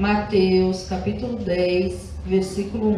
Mateus capítulo 10, versículo 1.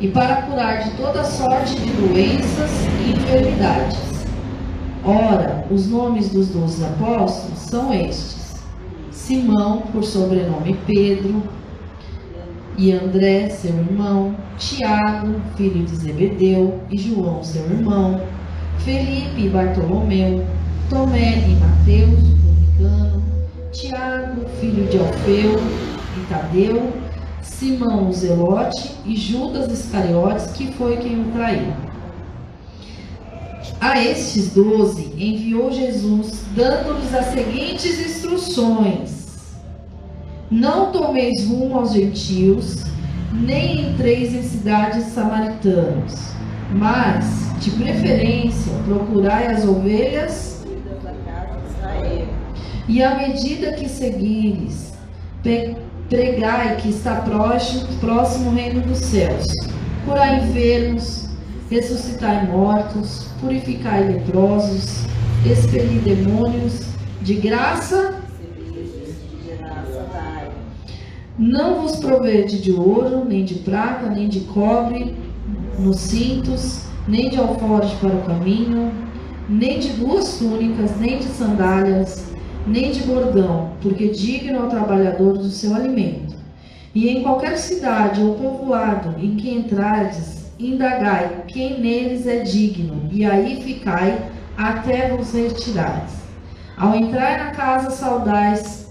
E para curar de toda sorte de doenças e enfermidades. Ora, os nomes dos doze apóstolos são estes: Simão, por sobrenome Pedro, e André, seu irmão, Tiago, filho de Zebedeu, e João, seu irmão, Felipe e Bartolomeu, Tomé e Mateus, o publicano, Tiago, filho de Alfeu e Tadeu, Simão o Zelote e Judas Iscariotes, que foi quem o traiu. A estes doze enviou Jesus, dando-lhes as seguintes instruções: Não tomeis rumo aos gentios, nem entreis em cidades samaritanas, mas, de preferência, procurai as ovelhas e à medida que seguires, pe- pregai que está próximo, próximo o reino dos céus. Curai enfermos, ressuscitai mortos, purificai leprosos, expelir demônios, de graça não vos provede de ouro, nem de prata, nem de cobre nos cintos, nem de alforje para o caminho, nem de duas túnicas, nem de sandálias, nem de bordão, porque digno é o trabalhador do seu alimento. E em qualquer cidade ou povoado em que entrardes, indagai quem neles é digno, e aí ficai até vos retirardes. Ao entrar na casa, saudais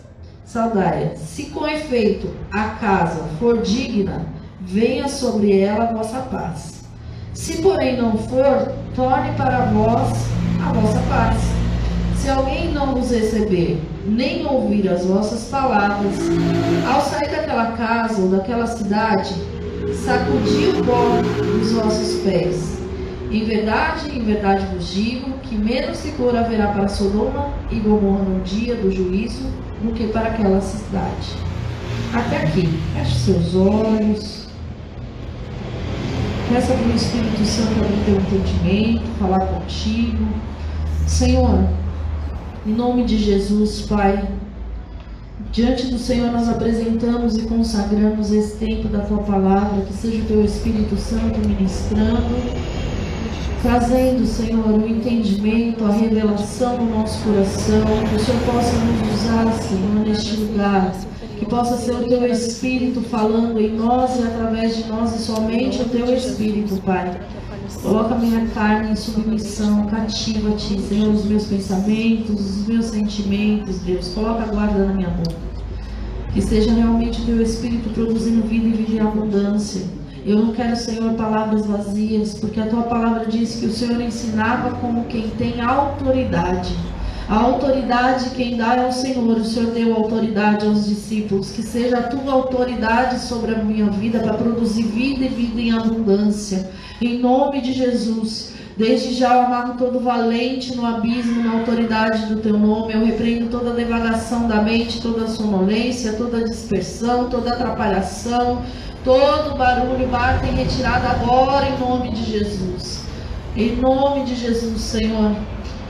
Saudária, se com efeito a casa for digna, venha sobre ela a vossa paz. Se porém não for, torne para vós a vossa paz. Se alguém não vos receber, nem ouvir as vossas palavras, ao sair daquela casa ou daquela cidade, sacudi o pó dos vossos pés. Em verdade, em verdade vos digo que menos seguro haverá para Sodoma e Gomorra no dia do juízo do que para aquela cidade. Até aqui, feche seus olhos. Peça para o Espírito Santo abrir teu entendimento, falar contigo. Senhor, em nome de Jesus, Pai, diante do Senhor nós apresentamos e consagramos esse tempo da tua palavra, que seja o teu Espírito Santo ministrando, trazendo, Senhor, o entendimento, a revelação no nosso coração, que o Senhor possa nos usar, Senhor, neste lugar, que possa ser o teu Espírito falando em nós e através de nós e somente o teu Espírito, Pai. Coloca minha carne em submissão, cativa a ti, Senhor, os meus pensamentos, os meus sentimentos, Deus. Coloca a guarda na minha boca. Que seja realmente o teu Espírito produzindo vida e vida em abundância. Eu não quero, Senhor, palavras vazias, porque a tua palavra diz que o Senhor ensinava como quem tem autoridade. A autoridade quem dá é o Senhor. O Senhor deu autoridade aos discípulos. Que seja a tua autoridade sobre a minha vida para produzir vida e vida em abundância. Em nome de Jesus. Desde já eu amarro todo valente no abismo, na autoridade do teu nome. Eu repreendo toda devagação da mente, toda sonolência, toda dispersão, toda atrapalhação, todo barulho. Bata em retirada agora em nome de Jesus. Em nome de Jesus, Senhor.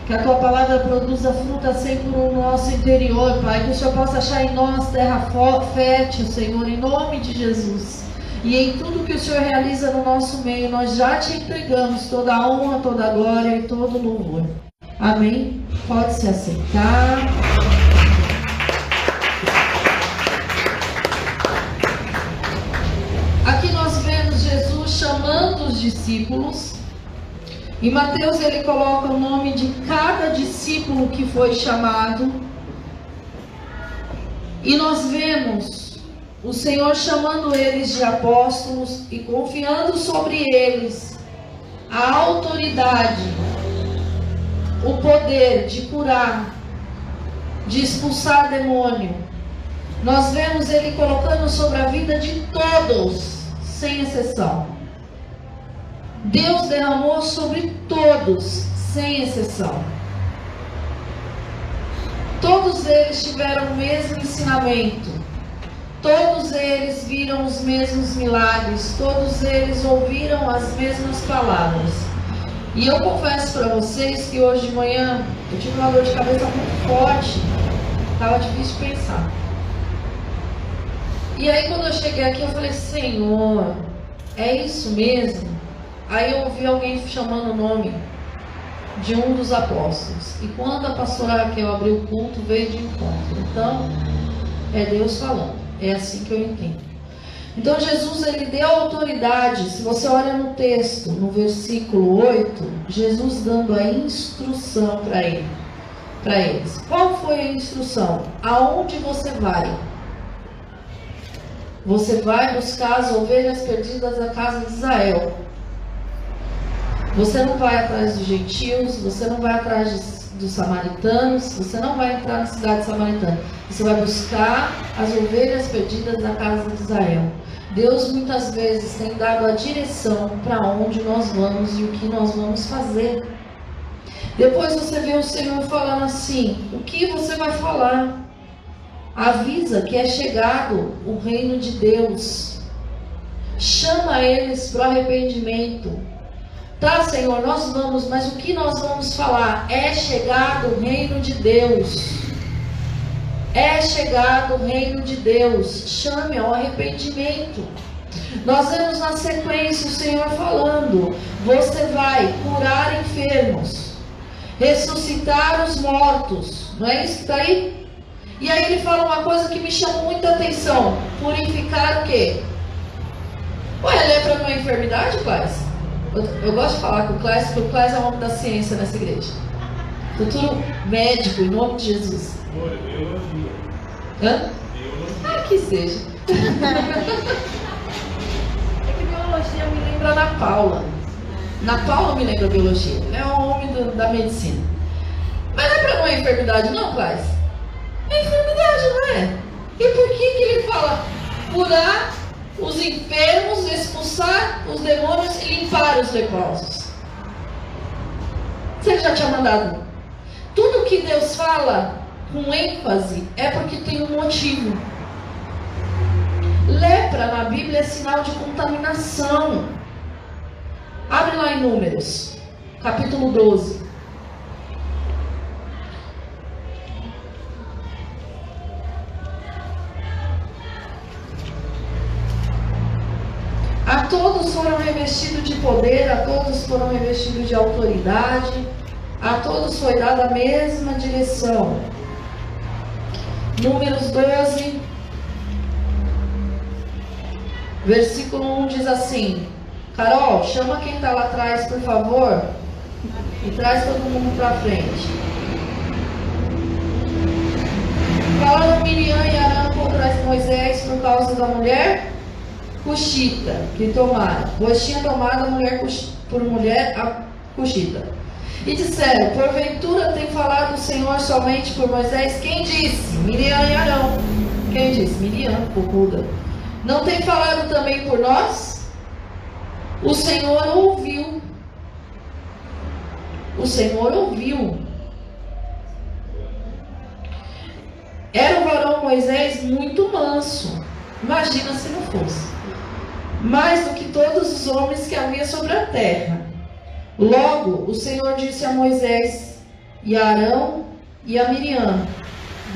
Que a tua palavra produza fruta sempre no nosso interior, Pai. Que o Senhor possa achar em nós terra fértil, Senhor, em nome de Jesus. E em tudo que o Senhor realiza no nosso meio, nós já te entregamos toda a honra, toda a glória e todo o louvor. Amém? Pode se aceitar. Aqui nós vemos Jesus chamando os discípulos. Em Mateus ele coloca o nome de cada discípulo que foi chamado. E nós vemos o Senhor chamando eles de apóstolos e confiando sobre eles a autoridade o poder de curar, de expulsar demônio. Nós vemos ele colocando sobre a vida de todos, sem exceção. Deus derramou sobre todos, sem exceção. Todos eles tiveram o mesmo ensinamento. Todos eles viram os mesmos milagres. Todos eles ouviram as mesmas palavras. E eu confesso para vocês que hoje de manhã eu tive uma dor de cabeça muito forte. Estava difícil de pensar. E aí quando eu cheguei aqui eu falei, Senhor, é isso mesmo? Aí eu ouvi alguém chamando o nome de um dos apóstolos. E quando a pastora Raquel abriu o culto, veio de encontro. Então, é Deus falando. É assim que eu entendo. Então Jesus ele deu autoridade. Se você olha no texto, no versículo 8, Jesus dando a instrução para ele, para eles. Qual foi a instrução? Aonde você vai? Você vai buscar as ovelhas perdidas da casa de Israel. Você não vai atrás dos gentios, você não vai atrás dos, dos samaritanos, você não vai entrar na cidade samaritana. Você vai buscar as ovelhas perdidas da casa de Israel. Deus muitas vezes tem dado a direção para onde nós vamos e o que nós vamos fazer. Depois você vê o Senhor falando assim: o que você vai falar? Avisa que é chegado o reino de Deus. Chama eles para o arrependimento. Tá, Senhor, nós vamos, mas o que nós vamos falar? É chegado o reino de Deus. É chegado o reino de Deus. Chame ao arrependimento. Nós vemos na sequência o Senhor falando: Você vai curar enfermos, ressuscitar os mortos. Não é isso que está aí? E aí ele fala uma coisa que me chamou muita atenção: purificar o quê? Ué, lepra não é enfermidade, Cláudia? Eu, eu, gosto de falar com o Clás, porque o Clás é o homem da ciência nessa igreja. Futuro médico, em nome de Jesus. Biologia. Hã? Ah, que seja. é que biologia me lembra na Paula. Na Paula me lembra biologia. É o homem do, da medicina. Mas não é para uma enfermidade, não, Clás? É enfermidade, não é? E por que, que ele fala curar os enfermos, expulsar os demônios e limpar os leprosos. Você já tinha mandado? Tudo que Deus fala com ênfase é porque tem um motivo. Lepra na Bíblia é sinal de contaminação. Abre lá em Números, capítulo 12. A todos foram revestidos de poder, a todos foram revestidos de autoridade, a todos foi dada a mesma direção. Números 12, versículo 1 diz assim: Carol, chama quem está lá atrás, por favor, e traz todo mundo para frente. Falaram Miriam e Arão contra Moisés por causa da mulher cuxita que tomaram, pois tinha tomado a mulher por mulher a cuxita. E disseram: Porventura tem falado o Senhor somente por Moisés? Quem disse? Miriam e Arão. Quem disse? Miriam, Ruda. Não tem falado também por nós? O Senhor ouviu. O Senhor ouviu. Era o varão Moisés muito manso. Imagina se não fosse mais do que todos os homens que havia sobre a terra. Logo, o Senhor disse a Moisés e a Arão e a Miriam: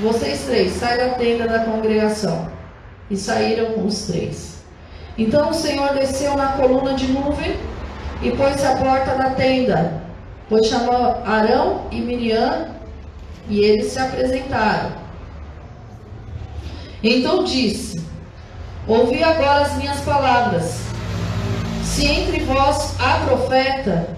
Vocês três, saiam da tenda da congregação. E saíram os três. Então o Senhor desceu na coluna de nuvem e pôs-se à porta da tenda, pois chamou Arão e Miriam e eles se apresentaram. Então disse: Ouvi agora as minhas palavras. Se entre vós há profeta,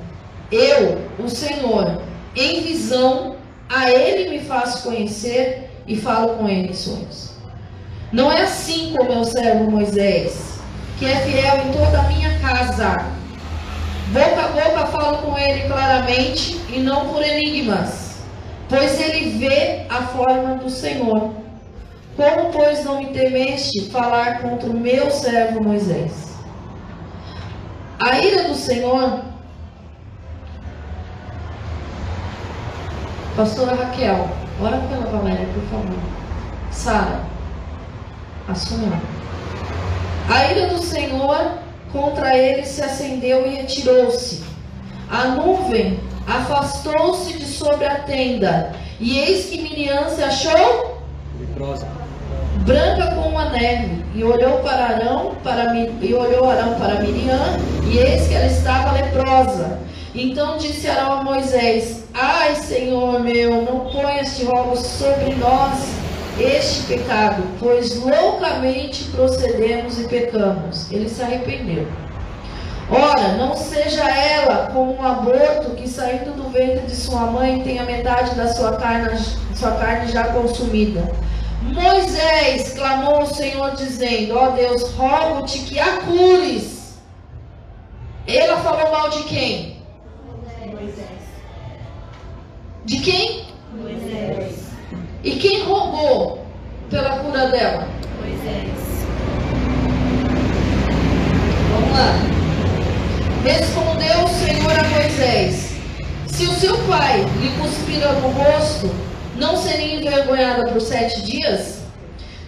eu, o Senhor, em visão, a ele me faço conhecer e falo com ele em sonhos. Não é assim com meu servo Moisés, que é fiel em toda a minha casa. Boca a boca falo com ele claramente e não por enigmas, pois ele vê a forma do Senhor. Como, pois, não me temeste falar contra o meu servo Moisés? A ira do Senhor. Pastora Raquel, ora pela Valéria, por favor. Sara, a. A ira do Senhor contra ele se acendeu e retirou-se. A nuvem afastou-se de sobre a tenda, e eis que Miriam se achou leprosa branca como a neve, e olhou para Arão, para, e olhou Arão para Miriam, e eis que ela estava leprosa. Então disse Arão a Moisés: Ai, Senhor meu, não ponha este rogo sobre nós este pecado, pois loucamente procedemos e pecamos. Ele se arrependeu. Ora, não seja ela como um aborto que saindo do ventre de sua mãe tenha metade da sua carne, sua carne já consumida. Moisés clamou ao Senhor, dizendo: Ó oh Deus, rogo-te que a cures. Ela falou mal de quem? Moisés. De quem? Moisés. E quem rogou pela cura dela? Moisés. Vamos lá. Respondeu o Senhor a Moisés: Se o seu pai lhe cuspira no rosto, não seria envergonhada por sete dias?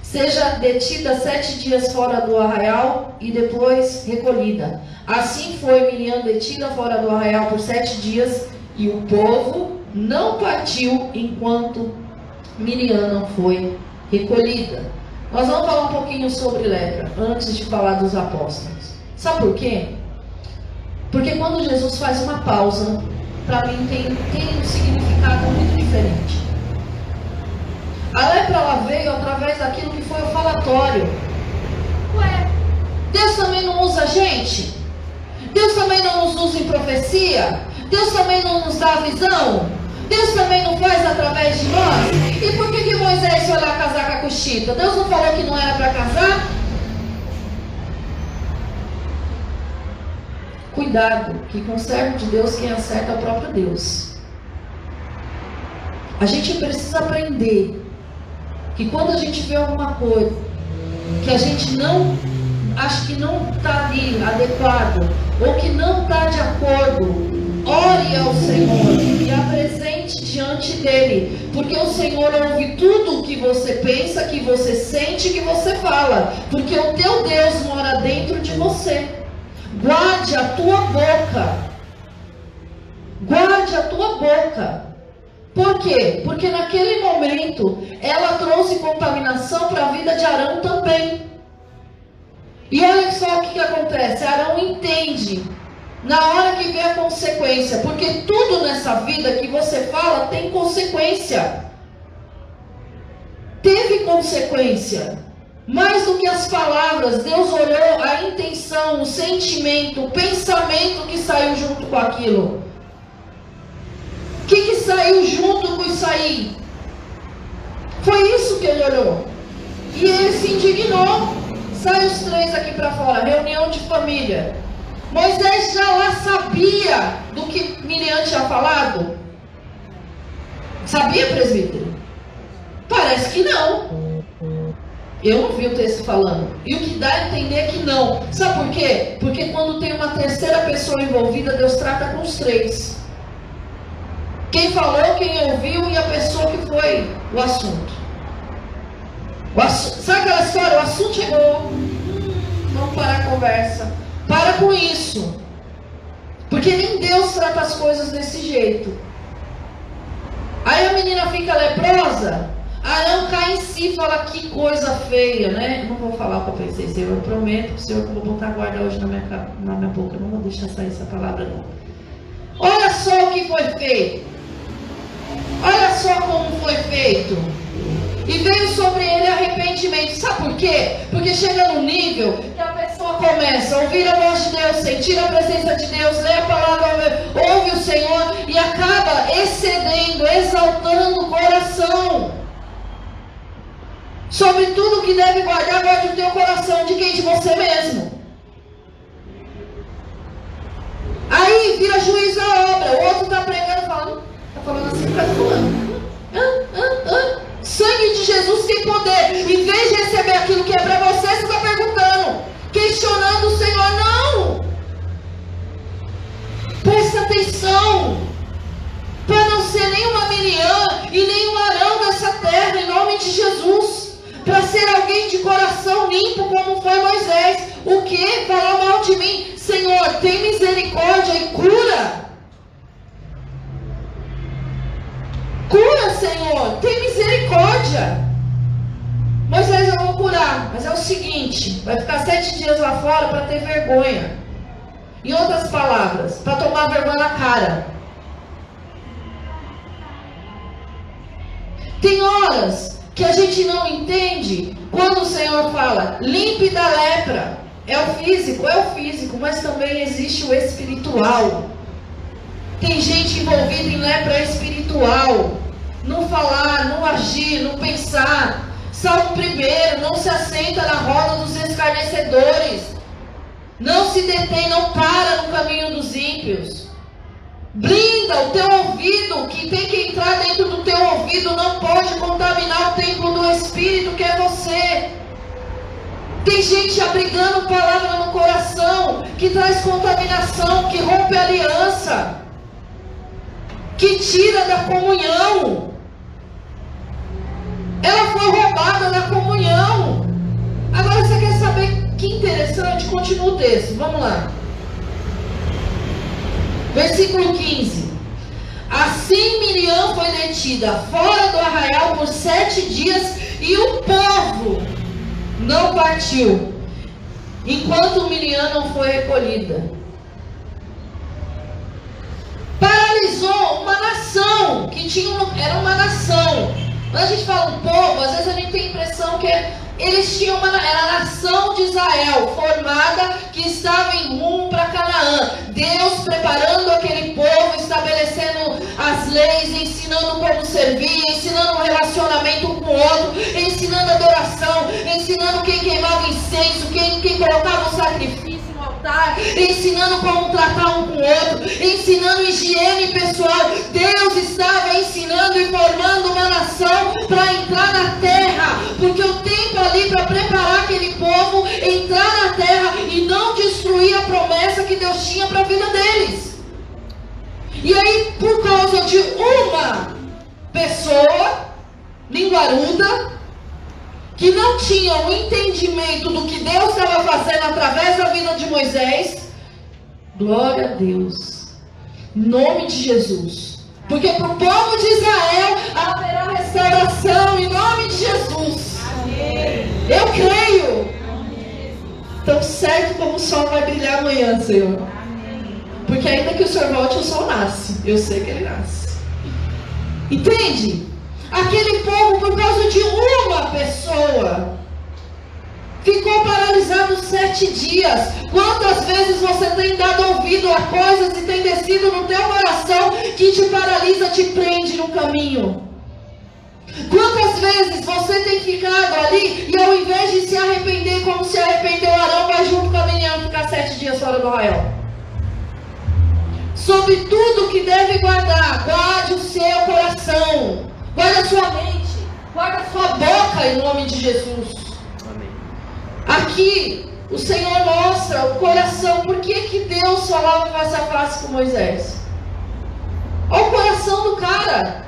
Seja detida sete dias fora do arraial e depois recolhida. Assim foi Miriam detida fora do arraial por sete dias e o povo não partiu enquanto Miriam não foi recolhida. Nós vamos falar um pouquinho sobre lepra antes de falar dos apóstolos. Sabe por quê? Porque quando Jesus faz uma pausa, para mim tem, tem um significado muito diferente. A lepra ela veio através daquilo que foi o falatório. Ué, Deus também não usa a gente? Deus também não nos usa em profecia? Deus também não nos dá visão? Deus também não faz através de nós? E por que, que Moisés foi lá casar com a Cuxita? Deus não falou que não era para casar? Cuidado, que com o servo de Deus quem acerta é o próprio Deus. A gente precisa aprender que quando a gente vê alguma coisa que a gente não acha que não está ali adequado ou que não está de acordo, ore ao Senhor e apresente diante dele, porque o Senhor ouve tudo o que você pensa, que você sente, que você fala, porque o teu Deus mora dentro de você. Guarde a tua boca. Guarde a tua boca. Por quê? Porque naquele momento ela trouxe contaminação para a vida de Arão também. E olha só o que, que acontece: Arão entende na hora que vê a consequência, porque tudo nessa vida que você fala tem consequência. Teve consequência. Mais do que as palavras, Deus olhou a intenção, o sentimento, o pensamento que saiu junto com aquilo. O que, que saiu junto com isso aí? Foi isso que ele olhou. E ele se indignou. Sai os três aqui para fora, reunião de família. Moisés já lá sabia do que Miriam tinha falado? Sabia, presbítero? Parece que não. Eu não vi o texto falando. E o que dá a entender é que não. Sabe por quê? Porque quando tem uma terceira pessoa envolvida, Deus trata com os três. Quem falou, quem ouviu e a pessoa que foi o assunto. O assunto sabe aquela história? O assunto chegou. Vamos parar a conversa. Para com isso. Porque nem Deus trata as coisas desse jeito. Aí a menina fica leprosa. Arão cai em si e fala que coisa feia, né? Não vou falar para vocês. Eu prometo para o Senhor que eu vou botar guarda hoje na minha, na minha boca. Não vou deixar sair essa palavra, não. Olha só o que foi feito. Olha só como foi feito. E veio sobre ele arrependimento. Sabe por quê? Porque chega num nível que a pessoa começa a ouvir a voz de Deus, sentir a presença de Deus, ler a palavra, ouve o Senhor e acaba excedendo, exaltando o coração. Sobre tudo que deve guardar, guarde o teu coração de quem? De você mesmo. Aí Miriam e falando assim para fulano. Sangue de Jesus tem poder. Em vez de receber aquilo que é para você, você está perguntando, questionando o Senhor. Não! Presta atenção para não ser nenhuma Miriam e nenhum Arão dessa terra, em nome de Jesus. Para ser alguém de coração limpo, como foi Moisés. O que? Falar mal de mim. Senhor, tem misericórdia e cura. Senhor, tem misericórdia. Moisés, eu vou curar, mas é o seguinte: vai ficar sete dias lá fora para ter vergonha. Em outras palavras, para tomar vergonha na cara. Tem horas que a gente não entende quando o Senhor fala, limpe da lepra. É o físico, é o físico, mas também existe o espiritual. Tem gente envolvida em lepra espiritual. Não falar, não agir, não pensar. Salmo primeiro, não se assenta na roda dos escarnecedores. Não se detém, não para no caminho dos ímpios. Blinda o teu ouvido, que tem que entrar dentro do teu ouvido, não pode contaminar o templo do Espírito que é você. Tem gente abrigando palavra no coração, que traz contaminação, que rompe aliança, que tira da comunhão. Ela foi roubada da comunhão. Agora você quer saber que interessante? Continua o texto. Vamos lá. Versículo 15. Assim Miriam foi detida fora do arraial por sete dias e o povo não partiu, enquanto Miriam não foi recolhida. Paralisou uma nação que tinha era uma nação. Quando a gente fala um povo, às vezes a gente tem a impressão que eles tinham uma era a nação de Israel formada que estava em rumo para Canaã. Deus preparando aquele povo, estabelecendo as leis, ensinando como servir, ensinando o relacionamento um com o outro, ensinando adoração, ensinando quem queimava incenso, quem, quem colocava o sacrifício no altar, ensinando como tratar um com o outro, ensinando higiene pessoal. Deus estava ensinando e formando uma nação para entrar na terra, porque o tempo ali para preparar aquele povo entrar na terra e não destruir a promessa que Deus tinha para a vida deles. E aí, por causa de uma pessoa, linguaruda, que não tinha o um entendimento do que Deus estava fazendo através da vida de Moisés, glória a Deus, nome de Jesus. Porque para o povo de Israel haverá restauração em nome de Jesus. Eu creio. Tão certo como o sol vai brilhar amanhã, Senhor. Porque ainda que o Senhor volte, o sol nasce. Eu sei que ele nasce. Entende? Aquele povo, por causa de uma pessoa, ficou paralisado sete dias. Quantas vezes você tem dado ouvido a coisas e tem descido no teu coração que te paralisa, te prende no caminho? Quantas vezes você tem ficado ali e ao invés de se arrepender como se arrependeu Arão, vai junto com a menina ficar sete dias fora do arraial? Sobre tudo que deve guardar, guarde o seu coração, guarde a sua mente, guarde a sua boca em nome de Jesus. Aqui o Senhor mostra o coração, por que, que Deus falava face a face com Moisés? Olha o coração do cara.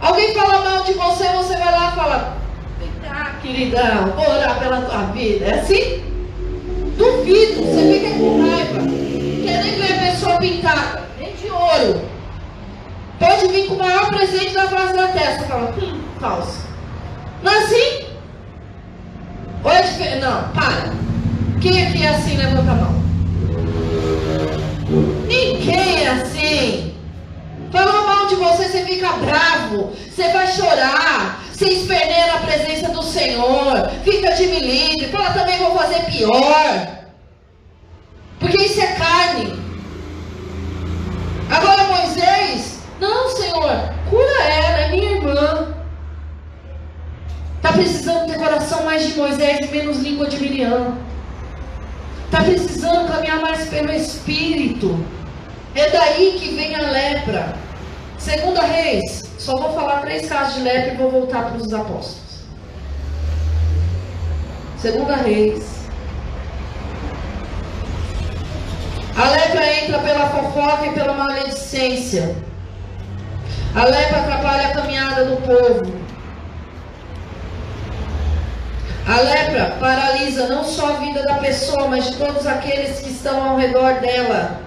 Alguém fala mal de você, você vai lá e fala: Vem cá, queridão, vou orar pela tua vida. É assim? Duvido, você fica com raiva. Quer nem ver a pessoa pintada, nem de ouro. Pode vir com o maior presente da face da testa. Fala, hum, falso. Não é assim? Diferente? Não, para. Quem aqui é assim, levanta a mão. Ninguém é assim. Falou mal de você, você fica bravo, você vai chorar, você esperneia na presença do Senhor, fica de me livre, fala também vou fazer pior. Porque isso é carne. Agora Moisés, não Senhor, cura ela, é minha irmã. Está precisando ter coração mais de Moisés e menos língua de Miriam. Está precisando caminhar mais pelo Espírito. É daí que vem a lepra. Segunda Reis, só vou falar três casos de lepra e vou voltar para os apóstolos. Segunda Reis. A lepra entra pela fofoca e pela maledicência. A lepra atrapalha a caminhada do povo. A lepra paralisa não só a vida da pessoa, mas todos aqueles que estão ao redor dela.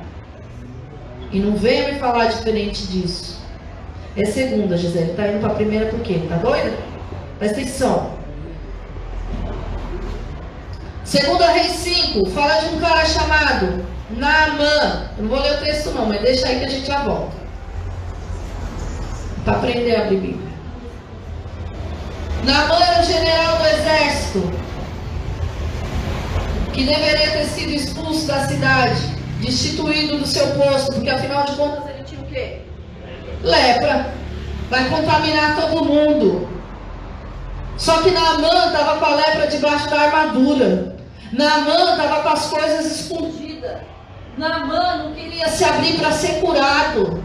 E não venha me falar diferente disso. É segunda, Gisele. Tá indo para a primeira por quê? Tá doida? Presta atenção. Segunda Reis 5, fala de um cara chamado Naamã. Eu não vou ler o texto não, mas deixa aí que a gente já volta. Para aprender a Bíblia. Naamã era o general do exército que deveria ter sido expulso da cidade, destituído do seu posto, porque afinal de contas ele tinha o quê? Lepra. Vai contaminar todo mundo. Só que Naamã estava com a lepra debaixo da armadura. Naamã estava com as coisas escondidas. Naamã não queria se abrir para ser curado.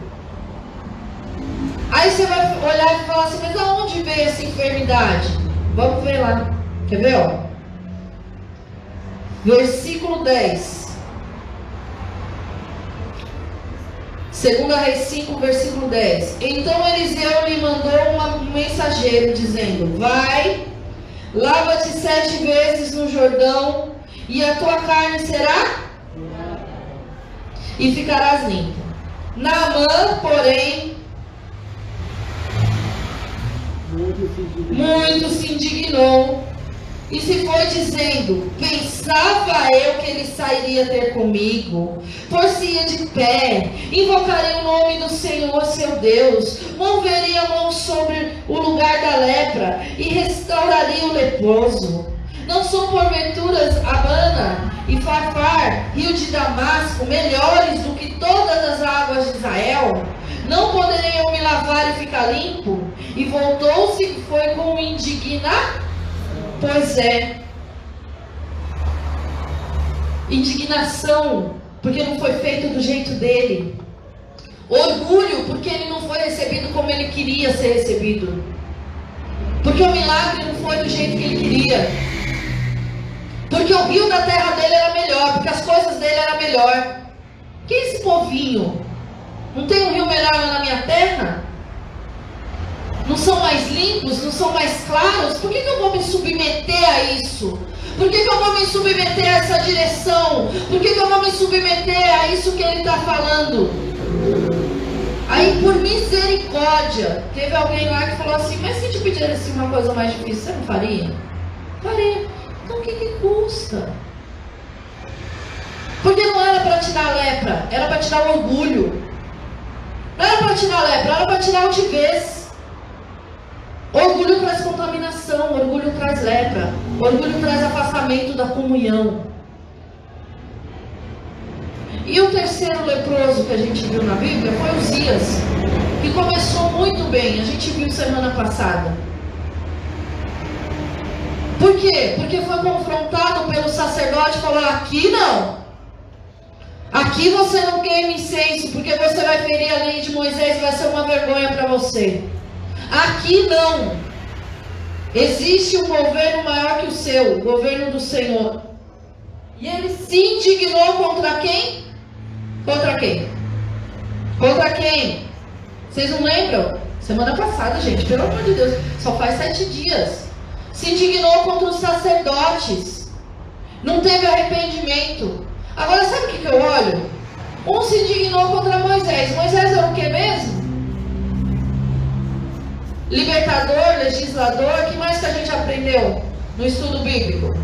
Aí você vai olhar e falar assim, mas aonde veio essa enfermidade? Vamos ver lá. Quer ver? Ó? Versículo 10. Segunda Reis 5, versículo 10. Então Eliseu lhe mandou um mensageiro dizendo: Vai, lava-te sete vezes no Jordão, e a tua carne será e ficarás limpo. Naamã, porém, muito se indignou. E se foi dizendo: Pensava eu que ele sairia ter comigo, por-se-ia de pé, invocaria o nome do Senhor seu Deus, moveria a mão sobre o lugar da lepra e restauraria o leproso. Não são porventuras Abana e Farfar, rio de Damasco, melhores do que todas as águas de Israel? Não poderei eu me lavar e ficar limpo? E voltou-se e foi com indignar? Pois é. Indignação, porque não foi feito do jeito dele. Orgulho, porque ele não foi recebido como ele queria ser recebido. Porque o milagre não foi do jeito que ele queria. Porque o rio da terra dele era melhor, porque as coisas dele eram melhor. Quem é esse povinho? Não tem um rio melhor na minha terra? Não são mais limpos? Não são mais claros? Por que, que eu vou me submeter a isso? Por que, que eu vou me submeter a essa direção? Por que, que eu vou me submeter a isso que ele está falando? Aí, por misericórdia, teve alguém lá que falou assim: Mas se te pedir assim, uma coisa mais difícil, você não faria? Faria. Que, que custa? Porque não era para tirar a lepra, era para tirar o orgulho. Não era para tirar a lepra, era para tirar a altivez. Orgulho traz contaminação, orgulho traz lepra, orgulho traz afastamento da comunhão. E o terceiro leproso que a gente viu na Bíblia foi Uzias, que começou muito bem, a gente viu semana passada. Por quê? Porque foi confrontado pelo sacerdote e falou: aqui não. Aqui você não queima incenso, porque você vai ferir a lei de Moisés, vai ser uma vergonha para você. Aqui não. Existe um governo maior que o seu, o governo do Senhor. E ele se indignou contra quem? Contra quem? Contra quem? Vocês não lembram? Semana passada, gente, pelo amor de Deus, só faz sete dias. Se indignou contra os sacerdotes. Não teve arrependimento. Agora, sabe o que, que eu olho? Um se indignou contra Moisés. Moisés era o que mesmo? Libertador, legislador. que mais que a gente aprendeu no estudo bíblico?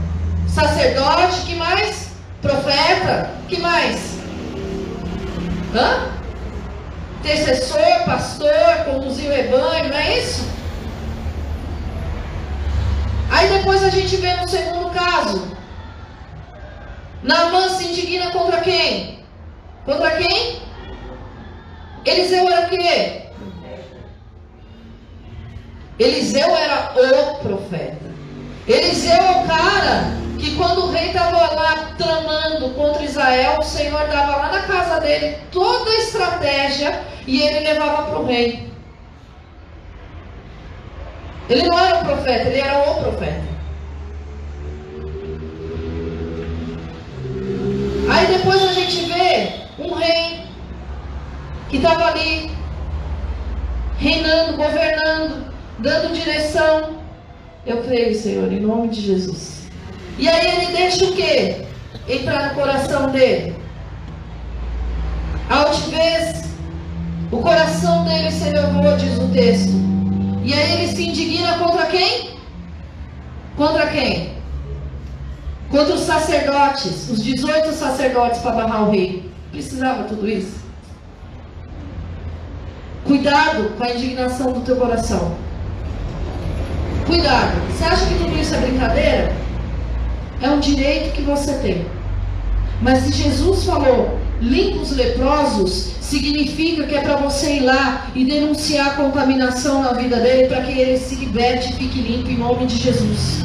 Sacerdote, que mais? Profeta, que mais? Hã? Intercessor, pastor, conduzir o rebanho, não é isso? Aí depois a gente vê no segundo caso, Naamã se indigna contra quem? Contra quem? Eliseu era o quê? Eliseu era o profeta. Eliseu é o cara que quando o rei estava lá tramando contra Israel, o Senhor dava lá na casa dele toda a estratégia e ele levava para o rei. Ele não era o profeta, ele era o profeta. Aí depois a gente vê um rei que estava ali dando direção. Eu creio, Senhor, em nome de Jesus. E aí ele deixa o quê? Entrar no coração dele. A altivez, o coração dele se elevou, diz o texto. E aí ele se indigna contra quem? Contra quem? Contra os sacerdotes, os 18 sacerdotes para barrar o rei. Precisava tudo isso? Cuidado com a indignação do teu coração. Cuidado. Você acha que tudo isso é brincadeira? É um direito que você tem. Mas se Jesus falou, limpa os leprosos, significa que é para você ir lá e denunciar a contaminação na vida dele para que ele se liberte e fique limpo em nome de Jesus.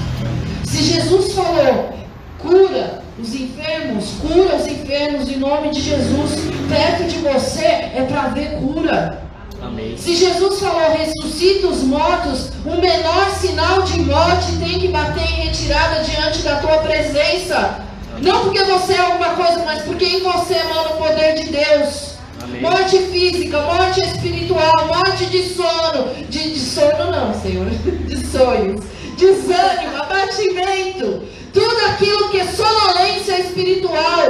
Se Jesus falou, cura os enfermos, cura os enfermos em nome de Jesus. Perto de você é para ver cura. Amém. Se Jesus falou ressuscita os mortos, o menor sinal de morte tem que bater em retirada diante da tua presença. Não porque você é alguma coisa, mas porque em você manda o poder de Deus. Amém. Morte física, morte espiritual, morte de sono. De, de sono não, Senhor. De sonhos. Desânimo, abatimento tudo aquilo que é sonolência espiritual,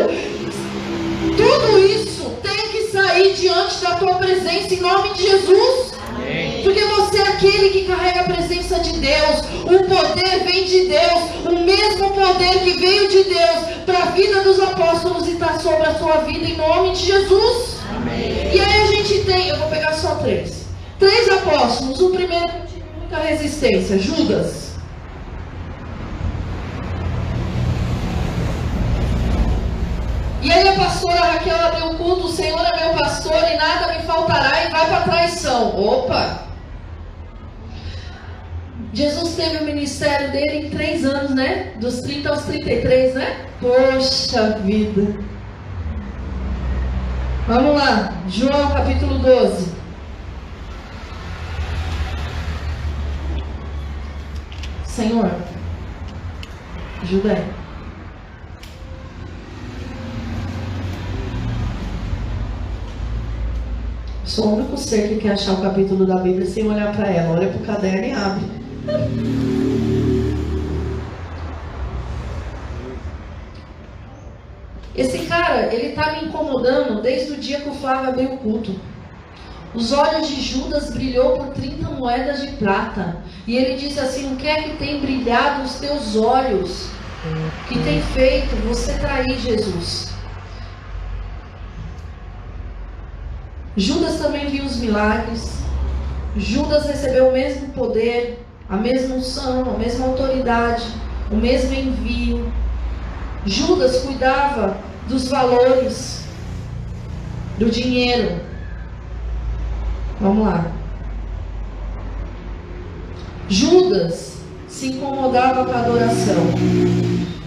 tudo isso tem que sair diante da tua presença em nome de Jesus. Porque você é aquele que carrega a presença de Deus. O poder vem de Deus. O mesmo poder que veio de Deus para a vida dos apóstolos e está sobre a sua vida em nome de Jesus. Amém. E aí a gente tem, eu vou pegar só três. Três apóstolos. O primeiro tive muita resistência, Judas. E aí a pastora Raquel abriu o culto, o Senhor é meu pastor e nada me faltará e vai para a traição. Opa! Jesus teve o ministério dele em três anos, né? Dos 30 aos 33, né? Poxa vida! Vamos lá, João capítulo 12. Senhor, ajuda. Sou o único ser que quer achar o capítulo da Bíblia sem olhar para ela. Olha para o caderno e abre. Esse cara, ele está me incomodando desde o dia que o Flávio abriu o culto. Os olhos de Judas brilhou por 30 moedas de prata. E ele disse assim: O que é que tem brilhado os teus olhos? Que tem feito você trair Jesus? Judas também viu os milagres. Judas recebeu o mesmo poder, a mesma unção, a mesma autoridade, o mesmo envio. Judas cuidava dos valores, do dinheiro. Vamos lá. Judas se incomodava com a adoração.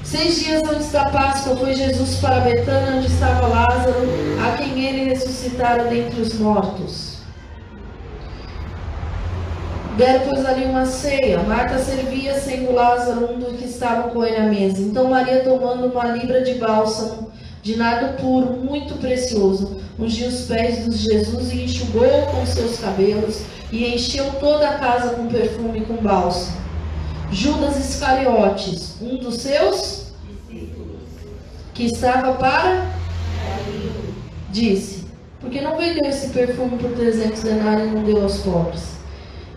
Seis dias antes da Páscoa foi Jesus para Betânia, onde estava Lázaro, a quem ele ressuscitara dentre os mortos. Deram, pois, ali uma ceia. Marta servia, sendo Lázaro um dos que estavam com ele à mesa. Então Maria, tomando uma libra de bálsamo, de nardo puro, muito precioso, ungiu os pés de Jesus e enxugou com seus cabelos, e encheu toda a casa com perfume e com bálsamo. Judas Iscariotes, um dos seus que estava para disse: Porque não vendeu esse perfume por 300 denários e não deu aos pobres?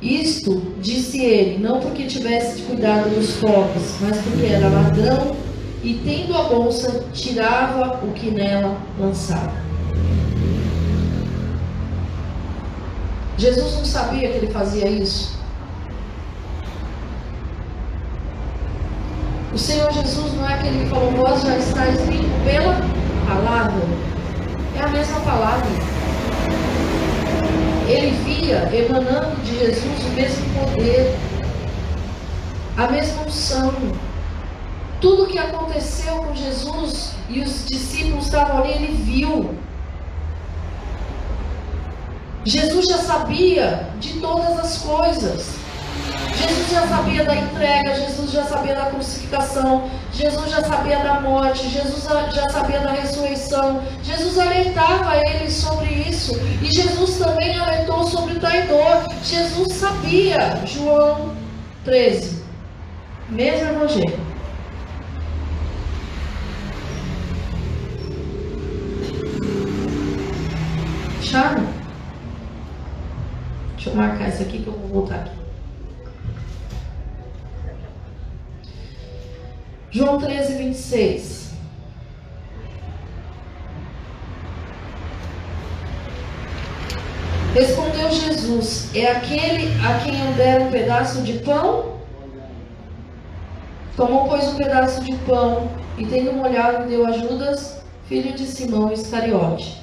Isto disse ele, não porque tivesse cuidado dos pobres, mas porque era ladrão e, tendo a bolsa, tirava o que nela lançava. Jesus não sabia que ele fazia isso? O Senhor Jesus não é aquele que falou, vós já estáis limpo pela palavra. É a mesma palavra. Ele via emanando de Jesus o mesmo poder, a mesma unção. Tudo que aconteceu com Jesus e os discípulos estavam ali, ele viu. Jesus já sabia de todas as coisas. Jesus já sabia da entrega, Jesus já sabia da crucificação, Jesus já sabia da morte, Jesus já sabia da ressurreição. Jesus alertava eles sobre isso. E Jesus também alertou sobre o traidor. Jesus sabia. João 13. Mesmo evangelho. Chama. Deixa eu marcar isso aqui que eu vou voltar aqui. João 13, 26. Respondeu Jesus: É aquele a quem eu der um pedaço de pão? Tomou, pois, um pedaço de pão e, tendo molhado, deu a Judas, filho de Simão Iscariote.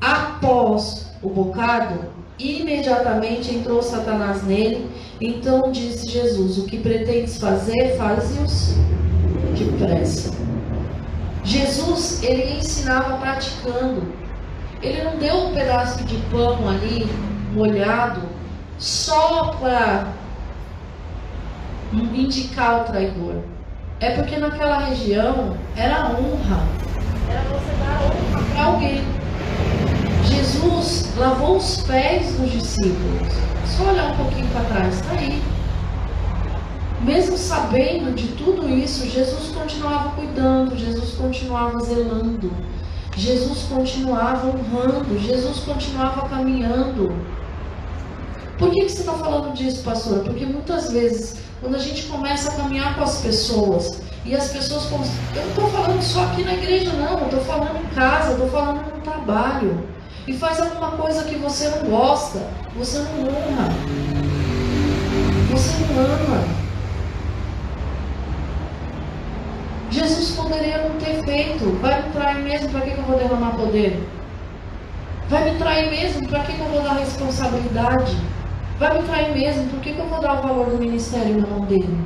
Após o bocado, imediatamente entrou Satanás nele. Então disse Jesus: O que pretendes fazer, faze-os depressa. Jesus, ele ensinava praticando. Ele não deu um pedaço de pão ali, molhado, só para indicar o traidor. É porque naquela região era honra. Era você dar honra para alguém. Jesus lavou os pés dos discípulos. Só olhar um pouquinho para trás, está aí. Mesmo sabendo de tudo isso, Jesus continuava cuidando, Jesus continuava zelando, Jesus continuava honrando, Jesus continuava caminhando. Por que, que você está falando disso, pastor? Porque muitas vezes, quando a gente começa a caminhar com as pessoas, e as pessoas. Eu não estou falando só aqui na igreja, não. Eu estou falando em casa, estou falando no trabalho. E faz alguma coisa que você não gosta, você não honra, você não ama. Jesus poderia não ter feito. Vai me trair mesmo, para que, eu vou derramar poder? Vai me trair mesmo, para que, eu vou dar responsabilidade? Vai me trair mesmo, por que, que eu vou dar o valor do ministério na mão dele?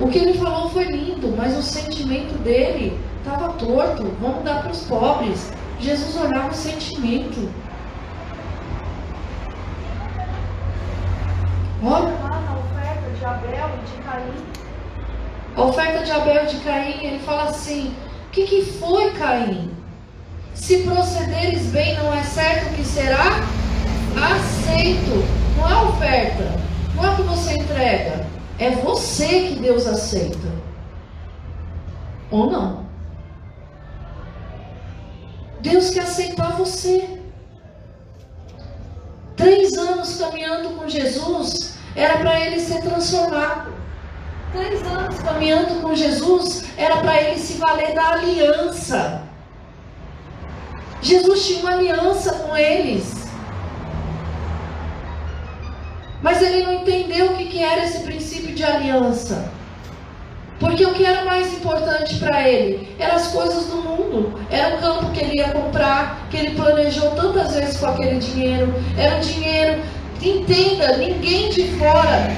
O que ele falou foi lindo, mas o sentimento dele estava torto. Vamos dar para os pobres. Jesus olhava o sentimento. Olha de Abel e de Caim. A oferta de Abel e de Caim, ele fala assim: o que, que foi Caim? Se procederes bem, não é certo que será aceito. Não é oferta, não é o que você entrega, é você que Deus aceita. Ou não? Deus quer aceitar você. Três anos caminhando com Jesus, era para ele ser transformado. Três anos caminhando com Jesus era para ele se valer da aliança. Jesus tinha uma aliança com eles. Mas ele não entendeu o que, que era esse princípio de aliança. Porque o que era mais importante para ele eram as coisas do mundo. Era o campo que ele ia comprar, que ele planejou tantas vezes com aquele dinheiro. Era o dinheiro Entenda, ninguém de fora,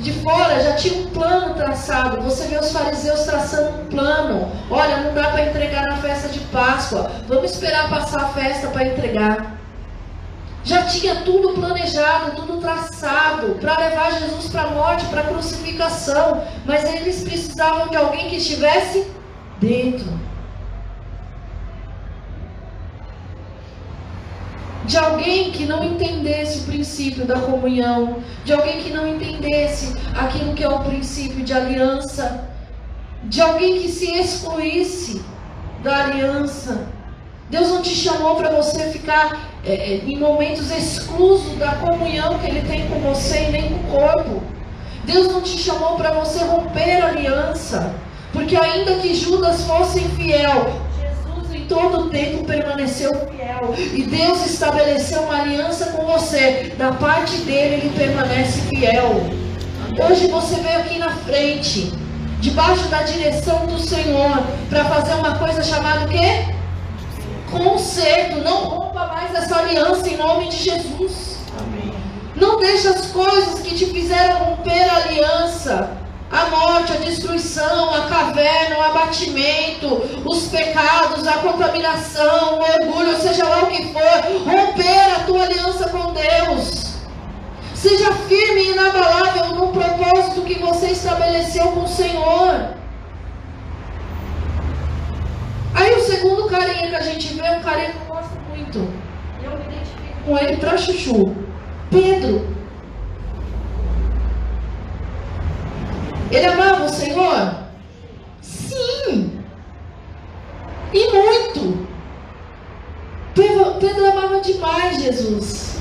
de fora já tinha um plano traçado. Você vê os fariseus traçando um plano. Olha, não dá para entregar na festa de Páscoa. Vamos esperar passar a festa para entregar. Já tinha tudo planejado, tudo traçado para levar Jesus para a morte, para a crucificação. Mas eles precisavam de alguém que estivesse dentro. De alguém que não entendesse o princípio da comunhão, de alguém que não entendesse aquilo que é o princípio de aliança, de alguém que se excluísse da aliança. Deus não te chamou para você ficar é, é, em momentos exclusos da comunhão que Ele tem com você e nem com o corpo. Deus não te chamou para você romper a aliança, porque ainda que Judas fosse infiel, todo o tempo permaneceu fiel. E Deus estabeleceu uma aliança com você. Da parte dele, ele permanece fiel. Hoje você veio aqui na frente, debaixo da direção do Senhor, para fazer uma coisa chamada o quê? Conserto. Não rompa mais essa aliança em nome de Jesus. Amém. Não deixe as coisas que te fizeram romper a aliança. A morte, a destruição, a caverna, o abatimento, pecados, a contaminação, o orgulho, seja lá o que for, romper a tua aliança com Deus. Seja firme e inabalável no propósito que você estabeleceu com o Senhor. Aí o segundo carinha que a gente vê um carinha que eu gosto muito. Eu me identifico com ele para chuchu. Pedro. Ele amava o Senhor? Sim. E muito. Pedro, amava demais Jesus.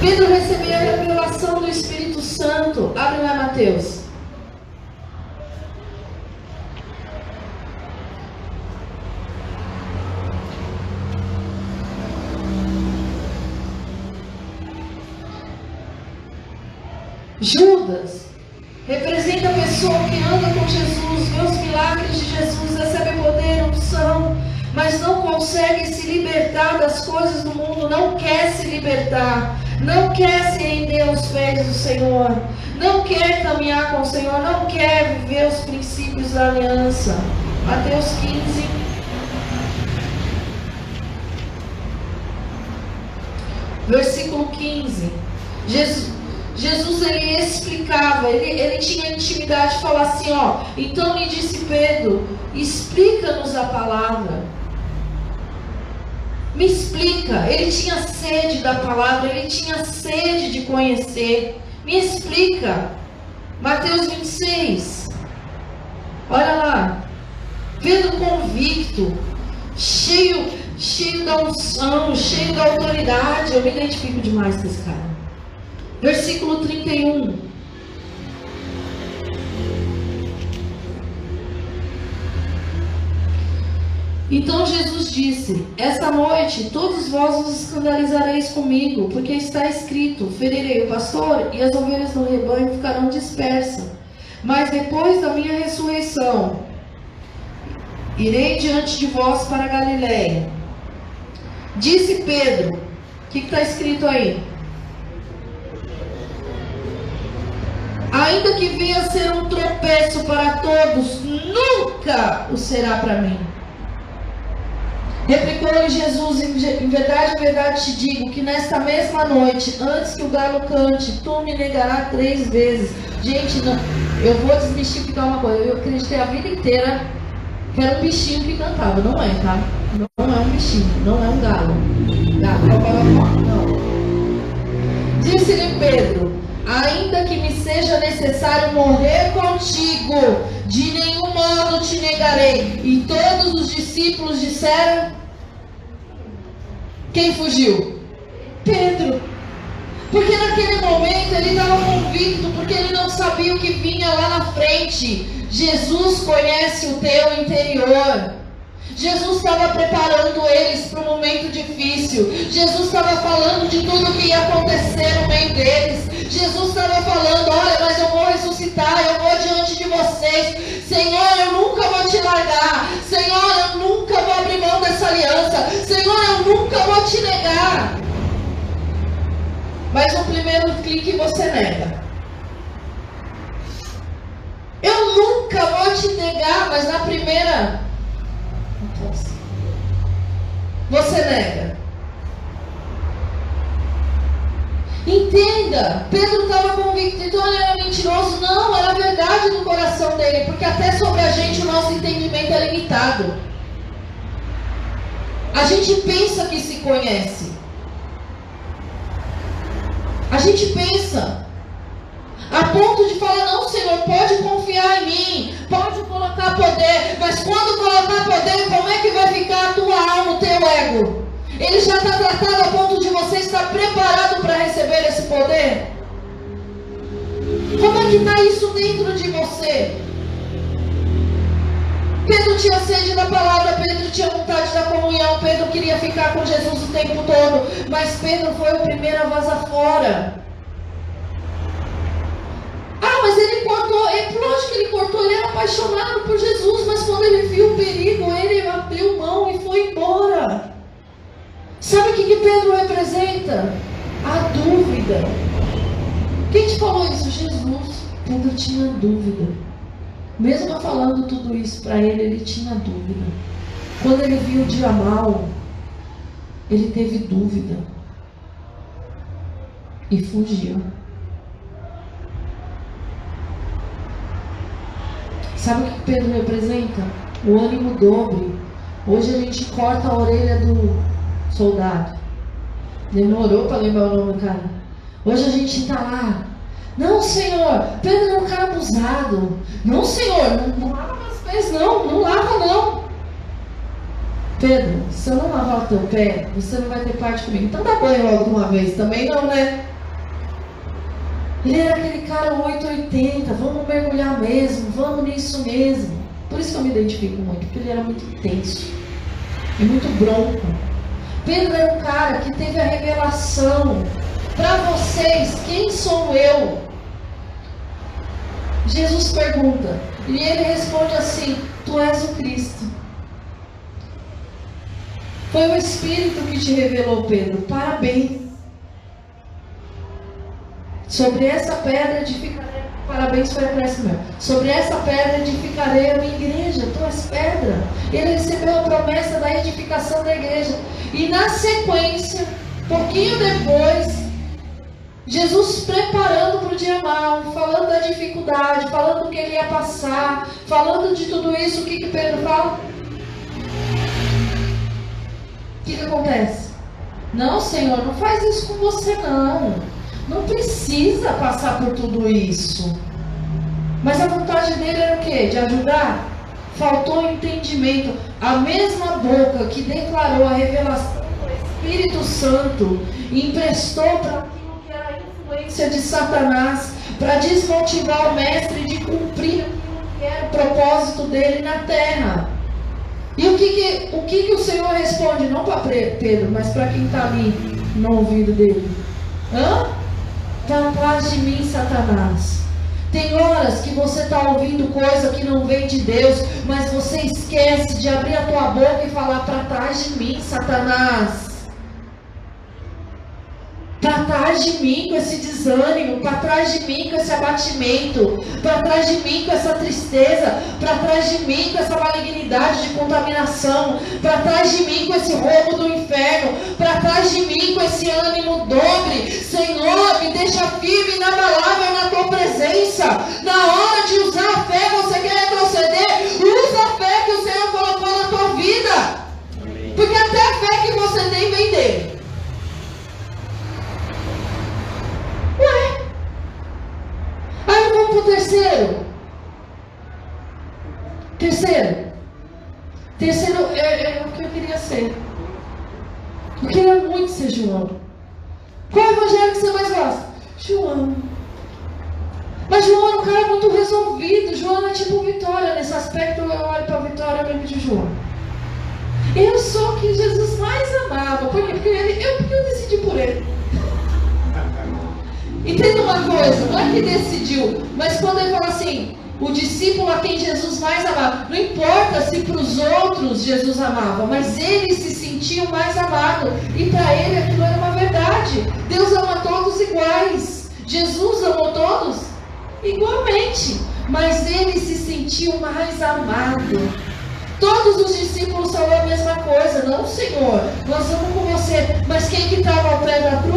Pedro recebia a revelação do Espírito Santo. Abre lá Mateus. Judas representa a pessoa que anda com Jesus, vê os milagres de Jesus, unção, mas não consegue se libertar das coisas do mundo, não quer se libertar, não quer se render aos pés do Senhor, não quer caminhar com o Senhor, não quer viver os princípios da aliança. Mateus 15. Versículo 15. Jesus, Jesus ele explicava, ele, ele tinha intimidade de falar assim, ó. Então lhe disse Pedro, explica-nos a palavra. Me explica. Ele tinha sede da palavra, ele tinha sede de conhecer. Me explica. Mateus 26. Olha lá. Pedro convicto, cheio, cheio da unção, cheio da autoridade. Eu me identifico demais com esse cara. Versículo 31. Então Jesus disse: Esta noite todos vós vos escandalizareis comigo, porque está escrito: Ferirei o pastor e as ovelhas do rebanho ficarão dispersas. Mas depois da minha ressurreição, irei diante de vós para Galiléia. Disse Pedro: O que está escrito aí? Ainda que venha ser um tropeço para todos, nunca o será para mim. Replicou-lhe Jesus: Em verdade, em verdade te digo que nesta mesma noite, antes que o galo cante, tu me negarás três vezes. Gente, não, eu vou desmistificar uma coisa. Eu acreditei a vida inteira que era um bichinho que cantava. Não é, tá? Não é um bichinho, não é um galo. Galo, não. Disse-lhe Pedro: ainda que me seja necessário morrer contigo, de nenhum modo te negarei. E todos os discípulos disseram: Quem fugiu? Pedro. Porque naquele momento ele estava convicto, porque ele não sabia o que vinha lá na frente. Jesus conhece o teu interior. Jesus estava preparando eles para um momento difícil. Jesus estava falando de tudo que ia acontecer no meio deles. Jesus estava falando: Olha, mas eu vou ressuscitar, eu vou diante de vocês. Senhor, eu nunca vou te largar. Senhor, eu nunca vou abrir mão dessa aliança. Senhor, eu nunca vou te negar. Mas no primeiro clique você nega. Eu nunca vou te negar, mas na primeira você nega. Entenda, Pedro estava convicto, então ele era mentiroso. Não, era verdade no coração dele, porque até sobre a gente o nosso entendimento é limitado. A gente pensa que se conhece. A gente pensa. A ponto de falar, não, Senhor, pode confiar em mim, pode colocar poder, mas quando colocar poder, como é que vai ficar a tua alma, o teu ego? Ele já está tratado a ponto de você estar preparado para receber esse poder? Como é que está isso dentro de você? Pedro tinha sede da palavra, Pedro tinha vontade da comunhão, Pedro queria ficar com Jesus o tempo todo, mas Pedro foi o primeiro a vazar fora. Ah, mas ele cortou, é cortou, ele era apaixonado por Jesus, mas quando ele viu o perigo, ele abriu mão e foi embora. Sabe o que, que Pedro representa? A dúvida. Quem te falou isso? Jesus. Pedro tinha dúvida. Mesmo falando tudo isso para ele, ele tinha dúvida. Quando ele viu o dia mal, ele teve dúvida e fugiu. Sabe o que Pedro representa? O ânimo dobre. Hoje a gente corta a orelha do soldado. Demorou para lembrar o nome, cara. Hoje a gente está lá. Não, Senhor, Pedro é um cara abusado. Não, Senhor, não, não lava meus pés, não. Não lava, não. Pedro, se eu não lavar o teu pé, você não vai ter parte comigo. Então dá banho logo de uma vez. Também não, né? Ele era aquele cara 880, vamos mergulhar mesmo, vamos nisso mesmo. Por isso que eu me identifico muito, porque ele era muito intenso e muito bronco. Pedro era um cara que teve a revelação. Para vocês, quem sou eu? Jesus pergunta, e ele responde assim: Tu és o Cristo. Foi o Espírito que te revelou, Pedro. Parabéns. Sobre essa pedra edificarei. Parabéns acréscimo meu. Sobre essa pedra edificarei a minha igreja. Tu és pedra. Ele recebeu a promessa da edificação da igreja. E na sequência, pouquinho depois, Jesus preparando para o dia mal, falando da dificuldade, falando do que ele ia passar, falando de tudo isso, o que, que Pedro fala? O que, que acontece? Não, Senhor, não faz isso com você não. Não precisa passar por tudo isso. Mas a vontade dele era o quê? De ajudar? Faltou entendimento. A mesma boca que declarou a revelação do Espírito Santo emprestou para aquilo que era a influência de Satanás para desmotivar o mestre de cumprir aquilo que era o propósito dele na terra. E o que, que o, que, que o Senhor responde? Não para Pedro, mas para quem está ali no ouvido dele. Hã? Para trás de mim, Satanás. Tem horas que você está ouvindo coisa que não vem de Deus, mas você esquece de abrir a tua boca e falar para trás de mim, Satanás para trás de mim com esse desânimo, para trás de mim com esse abatimento, para trás de mim com essa tristeza, para trás de mim com essa malignidade de contaminação, para trás de mim com esse roubo do inferno, para trás de mim com esse ânimo dobre. Senhor, me deixa firme e inabalável na tua presença. Na hora de usar a fé, você quer retroceder? Usa a fé que o Senhor colocou na tua vida. Porque até a fé que você tem vem dele. Ué? Aí vamos para o terceiro. Terceiro. Terceiro é, é, o que eu queria ser. Eu queria muito ser João. Qual evangelho que você mais gosta? João. Mas João era um cara muito resolvido. João é tipo Vitória. Nesse aspecto, eu olho para Vitória e lembro de João. Eu sou o que Jesus mais amava. Por quê? Porque, ele, eu, porque eu decidi por ele. Entenda uma coisa, não é que decidiu, mas quando ele fala assim, o discípulo a quem Jesus mais amava, não importa se para os outros Jesus amava, mas ele se sentia o mais amado, e para ele aquilo era uma verdade. Deus ama todos iguais, Jesus amou todos igualmente, mas ele se sentiu mais amado. Todos os discípulos falaram a mesma coisa, não, Senhor, nós vamos com você, mas quem que estava ao pé da cruz?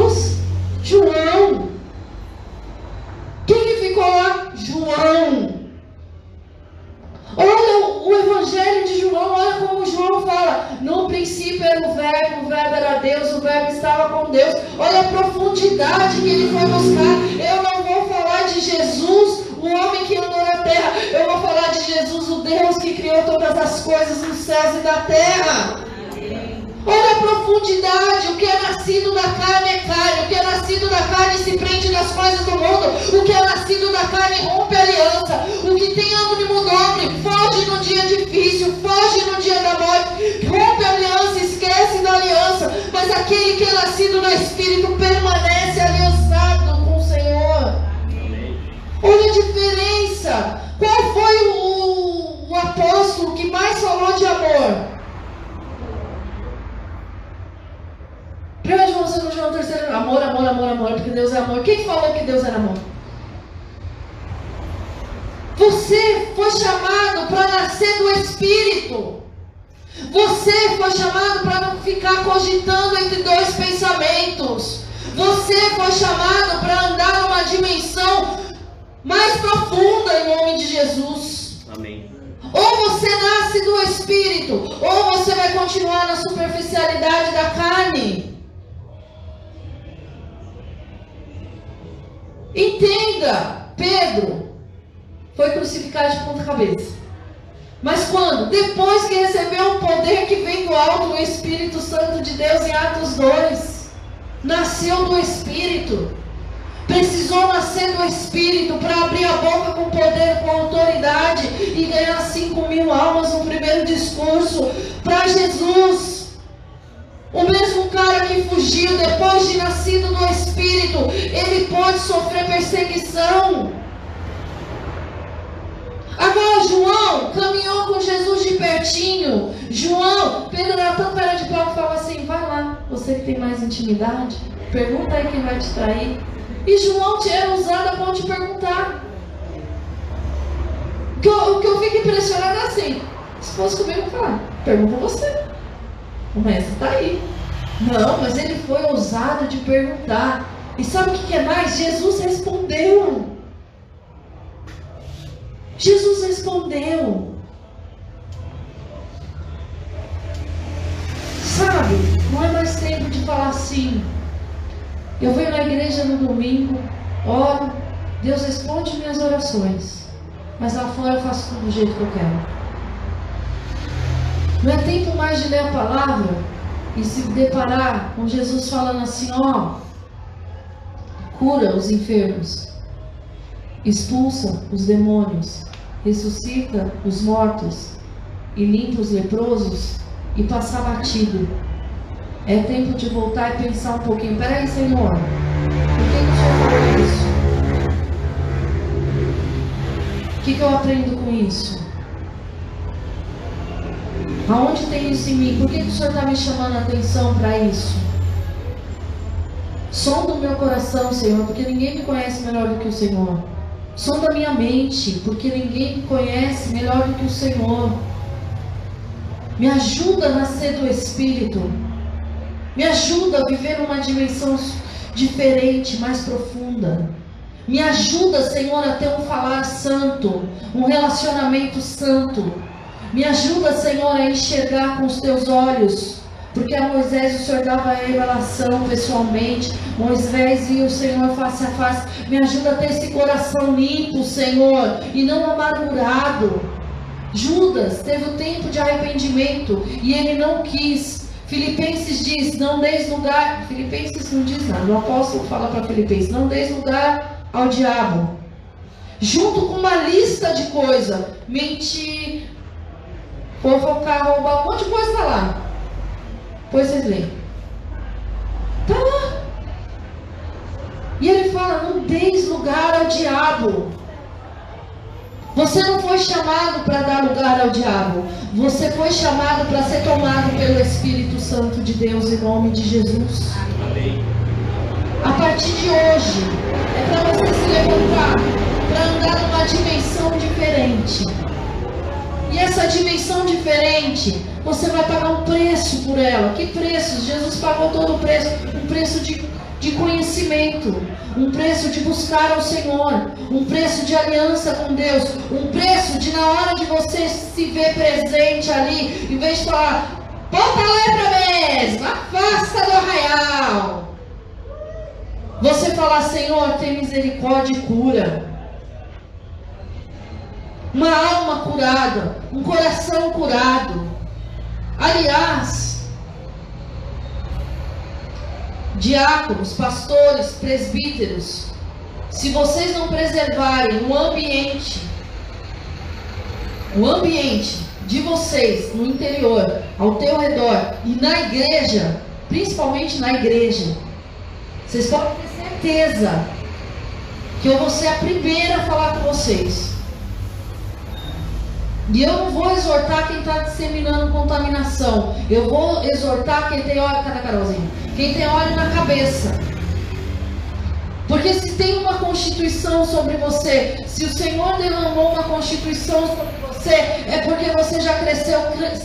Coisas do mundo. O que pergunta aí quem vai te trair. E João era usado a ponto de perguntar. O que, eu, o que eu fico impressionado é assim: se fosse comigo, falar, pergunta você. O mestre está aí. Não, mas ele foi ousado de perguntar. E sabe o que é mais? Jesus respondeu. Jesus respondeu. Sabe, não é mais tempo de falar assim. Eu venho na igreja no domingo, oro, Deus responde minhas orações, mas lá fora eu faço tudo do jeito que eu quero. Não é tempo mais de ler a palavra e se deparar com Jesus falando assim: ó, cura os enfermos, expulsa os demônios, ressuscita os mortos e limpa os leprosos e passar batido. É tempo de voltar e pensar um pouquinho. Peraí, Senhor, por que, que o Senhor falou isso? O que, que eu aprendo com isso? Aonde tem isso em mim? Por que, que o Senhor está me chamando a atenção para isso? Som do meu coração, Senhor, porque ninguém me conhece melhor do que o Senhor. Som da minha mente, porque ninguém me conhece melhor do que o Senhor. Me ajuda a nascer do Espírito. Me ajuda a viver numa dimensão diferente, mais profunda. Me ajuda, Senhor, a ter um falar santo, um relacionamento santo. Me ajuda, Senhor, a enxergar com os teus olhos. Porque a Moisés o Senhor dava a revelação pessoalmente. Moisés via o Senhor face a face. Me ajuda a ter esse coração limpo, Senhor, e não amargurado. Judas teve o tempo de arrependimento e ele não quis. Filipenses diz: não deis lugar. Filipenses não diz nada. O apóstolo fala para Filipenses: não deis lugar ao diabo. Junto com uma lista de coisas: mentir, fofocar, roubar, um monte de coisa está lá. Pois vocês leem. Está lá. E ele fala: não deis lugar ao diabo. Você não foi chamado para dar lugar ao diabo. Você foi chamado para ser tomado pelo Espírito Santo de Deus em nome de Jesus. Amém. A partir de hoje, é para você se levantar, para andar numa dimensão diferente. E essa dimensão diferente, você vai pagar um preço por ela. Que preço? Jesus pagou todo o preço. Um preço de, de conhecimento. Um preço de buscar ao Senhor. Um preço de aliança com Deus. Um preço de, na hora de você se ver presente ali, em vez de falar, volta a lepra mesmo, afasta do arraial. Você falar, Senhor, tem misericórdia e cura uma alma curada, um coração curado. Aliás, diáconos, pastores, presbíteros, se vocês não preservarem o ambiente, o ambiente de vocês no interior, ao teu redor e na igreja, principalmente na igreja, vocês podem ter certeza que eu vou ser a primeira a falar com vocês. E eu não vou exortar quem está disseminando contaminação. Eu vou exortar quem tem óleo, cada Carolzinha? Quem tem óleo na cabeça. Porque se tem uma constituição sobre você, se o Senhor derramou uma constituição sobre você, é porque você já cresceu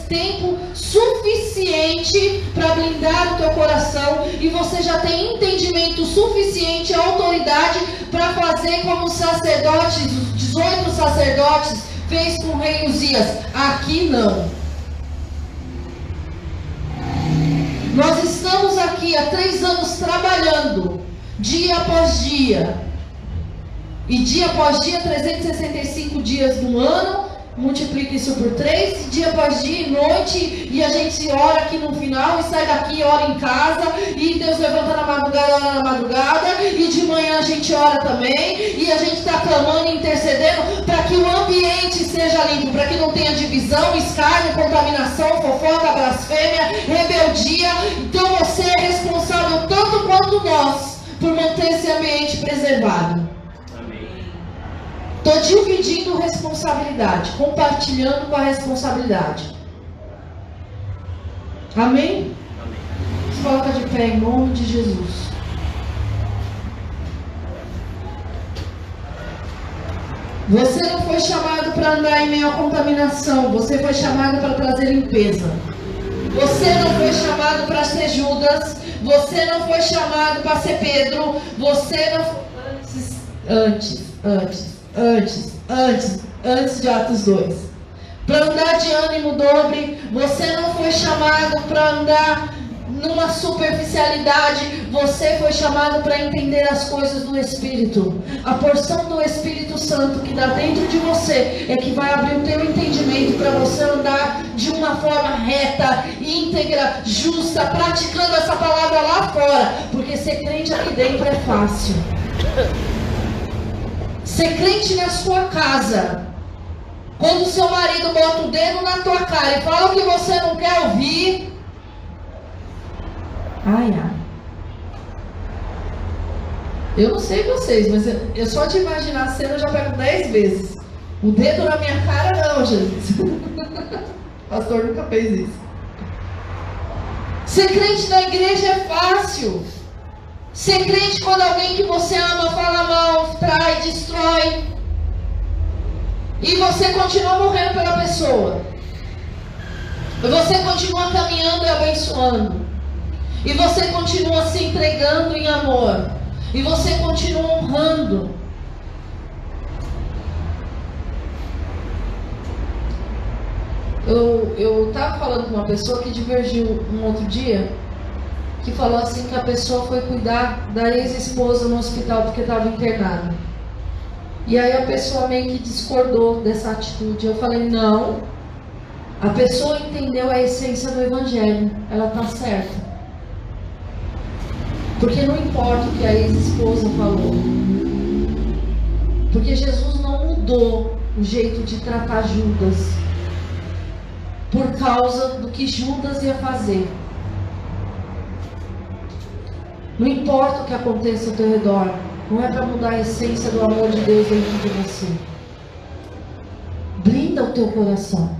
tempo suficiente para blindar o teu coração e você já tem entendimento suficiente, autoridade para fazer como sacerdotes, os 18 sacerdotes fez com o rei Uzias. Aqui não. Nós estamos aqui há três anos trabalhando dia após dia. E dia após dia, 365 dias no ano, multiplica isso por três, dia após dia, noite, e a gente ora aqui no final, e sai daqui, ora em casa, e Deus levanta na madrugada, ora na madrugada, e de manhã a gente ora também, e a gente está clamando e intercedendo para que o ambiente seja limpo, para que não tenha divisão, escárnio, contaminação, fofoca, blasfêmia, rebeldia. Então você é responsável tanto quanto nós por manter esse ambiente preservado. Estou dividindo responsabilidade, compartilhando com a responsabilidade. Amém? Amém. Se coloca de pé em nome de Jesus. Você não foi chamado para andar em meio à contaminação, você foi chamado para trazer limpeza. Você não foi chamado para ser Judas, você não foi chamado para ser Pedro. Você não foi. Antes, antes, antes, antes, antes de Atos 2. Para andar de ânimo dobre. Você não foi chamado para andar numa superficialidade, você foi chamado para entender as coisas do Espírito. A porção do Espírito Santo que dá dentro de você é que vai abrir o teu entendimento para você andar de uma forma reta, íntegra, justa, praticando essa palavra lá fora. Porque ser crente aqui dentro é fácil. Ser crente na sua casa. Quando seu marido bota o dedo na tua cara e fala o que você não quer ouvir, Ai, ai. Eu não sei vocês, mas eu, eu só de imaginar a cena eu já pego dez vezes. O dedo na minha cara não, gente. o pastor nunca fez isso. Ser crente na igreja é fácil. Ser crente quando alguém que você ama fala mal, trai, destrói. E você continua morrendo pela pessoa. Você continua caminhando e abençoando. E você continua se entregando em amor. E você continua honrando. Eu estava falando com uma pessoa que divergiu um outro dia, que falou assim que a pessoa foi cuidar da ex-esposa no hospital porque estava internada. E aí a pessoa meio que discordou dessa atitude. Eu falei, não, a pessoa entendeu a essência do evangelho, ela está certa. Porque não importa o que a ex-esposa falou. Porque Jesus não mudou o jeito de tratar Judas por causa do que Judas ia fazer. Não importa o que aconteça ao teu redor, não é para mudar a essência do amor de Deus dentro de você. Blinda o teu coração.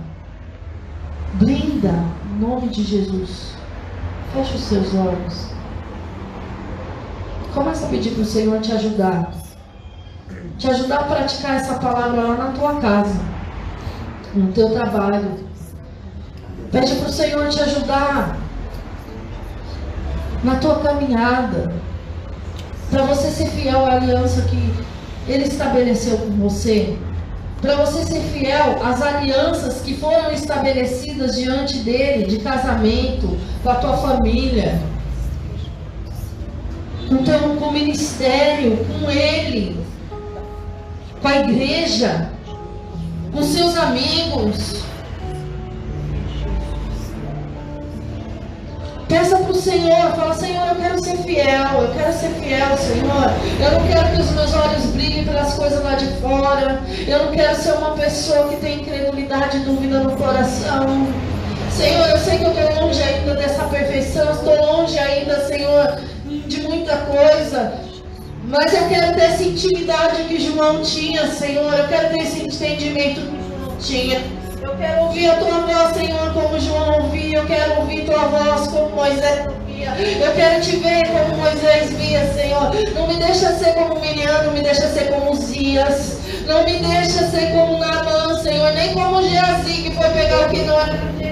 Blinda, em nome de Jesus. Feche os seus olhos. Começa a pedir para o Senhor te ajudar. Te ajudar a praticar essa palavra lá na tua casa, no teu trabalho. Pede para o Senhor te ajudar na tua caminhada. Para você ser fiel à aliança que Ele estabeleceu com você. Para você ser fiel às alianças que foram estabelecidas diante dele, de casamento, com a tua família então, com o ministério, com ele, com a igreja, com seus amigos. Peça para o Senhor, fala, Senhor, eu quero ser fiel, eu quero ser fiel, Senhor. Eu não quero que os meus olhos brilhem pelas coisas lá de fora. Eu não quero ser uma pessoa que tem incredulidade e dúvida no coração. Senhor, eu sei que eu estou longe ainda dessa perfeição, estou longe ainda, Senhor, de muita coisa. Mas eu quero ter essa intimidade que João tinha, Senhor. Eu quero ter esse entendimento que João tinha. Eu quero ouvir a tua voz, Senhor, como. Eu quero ouvir tua voz como Moisés ouvia. via. Eu quero te ver como Moisés via, Senhor. Não me deixa ser como Miriam, não me deixa ser como Zias. Não me deixa ser como Naamã, Senhor, nem como Geazi, que foi pegar o que não era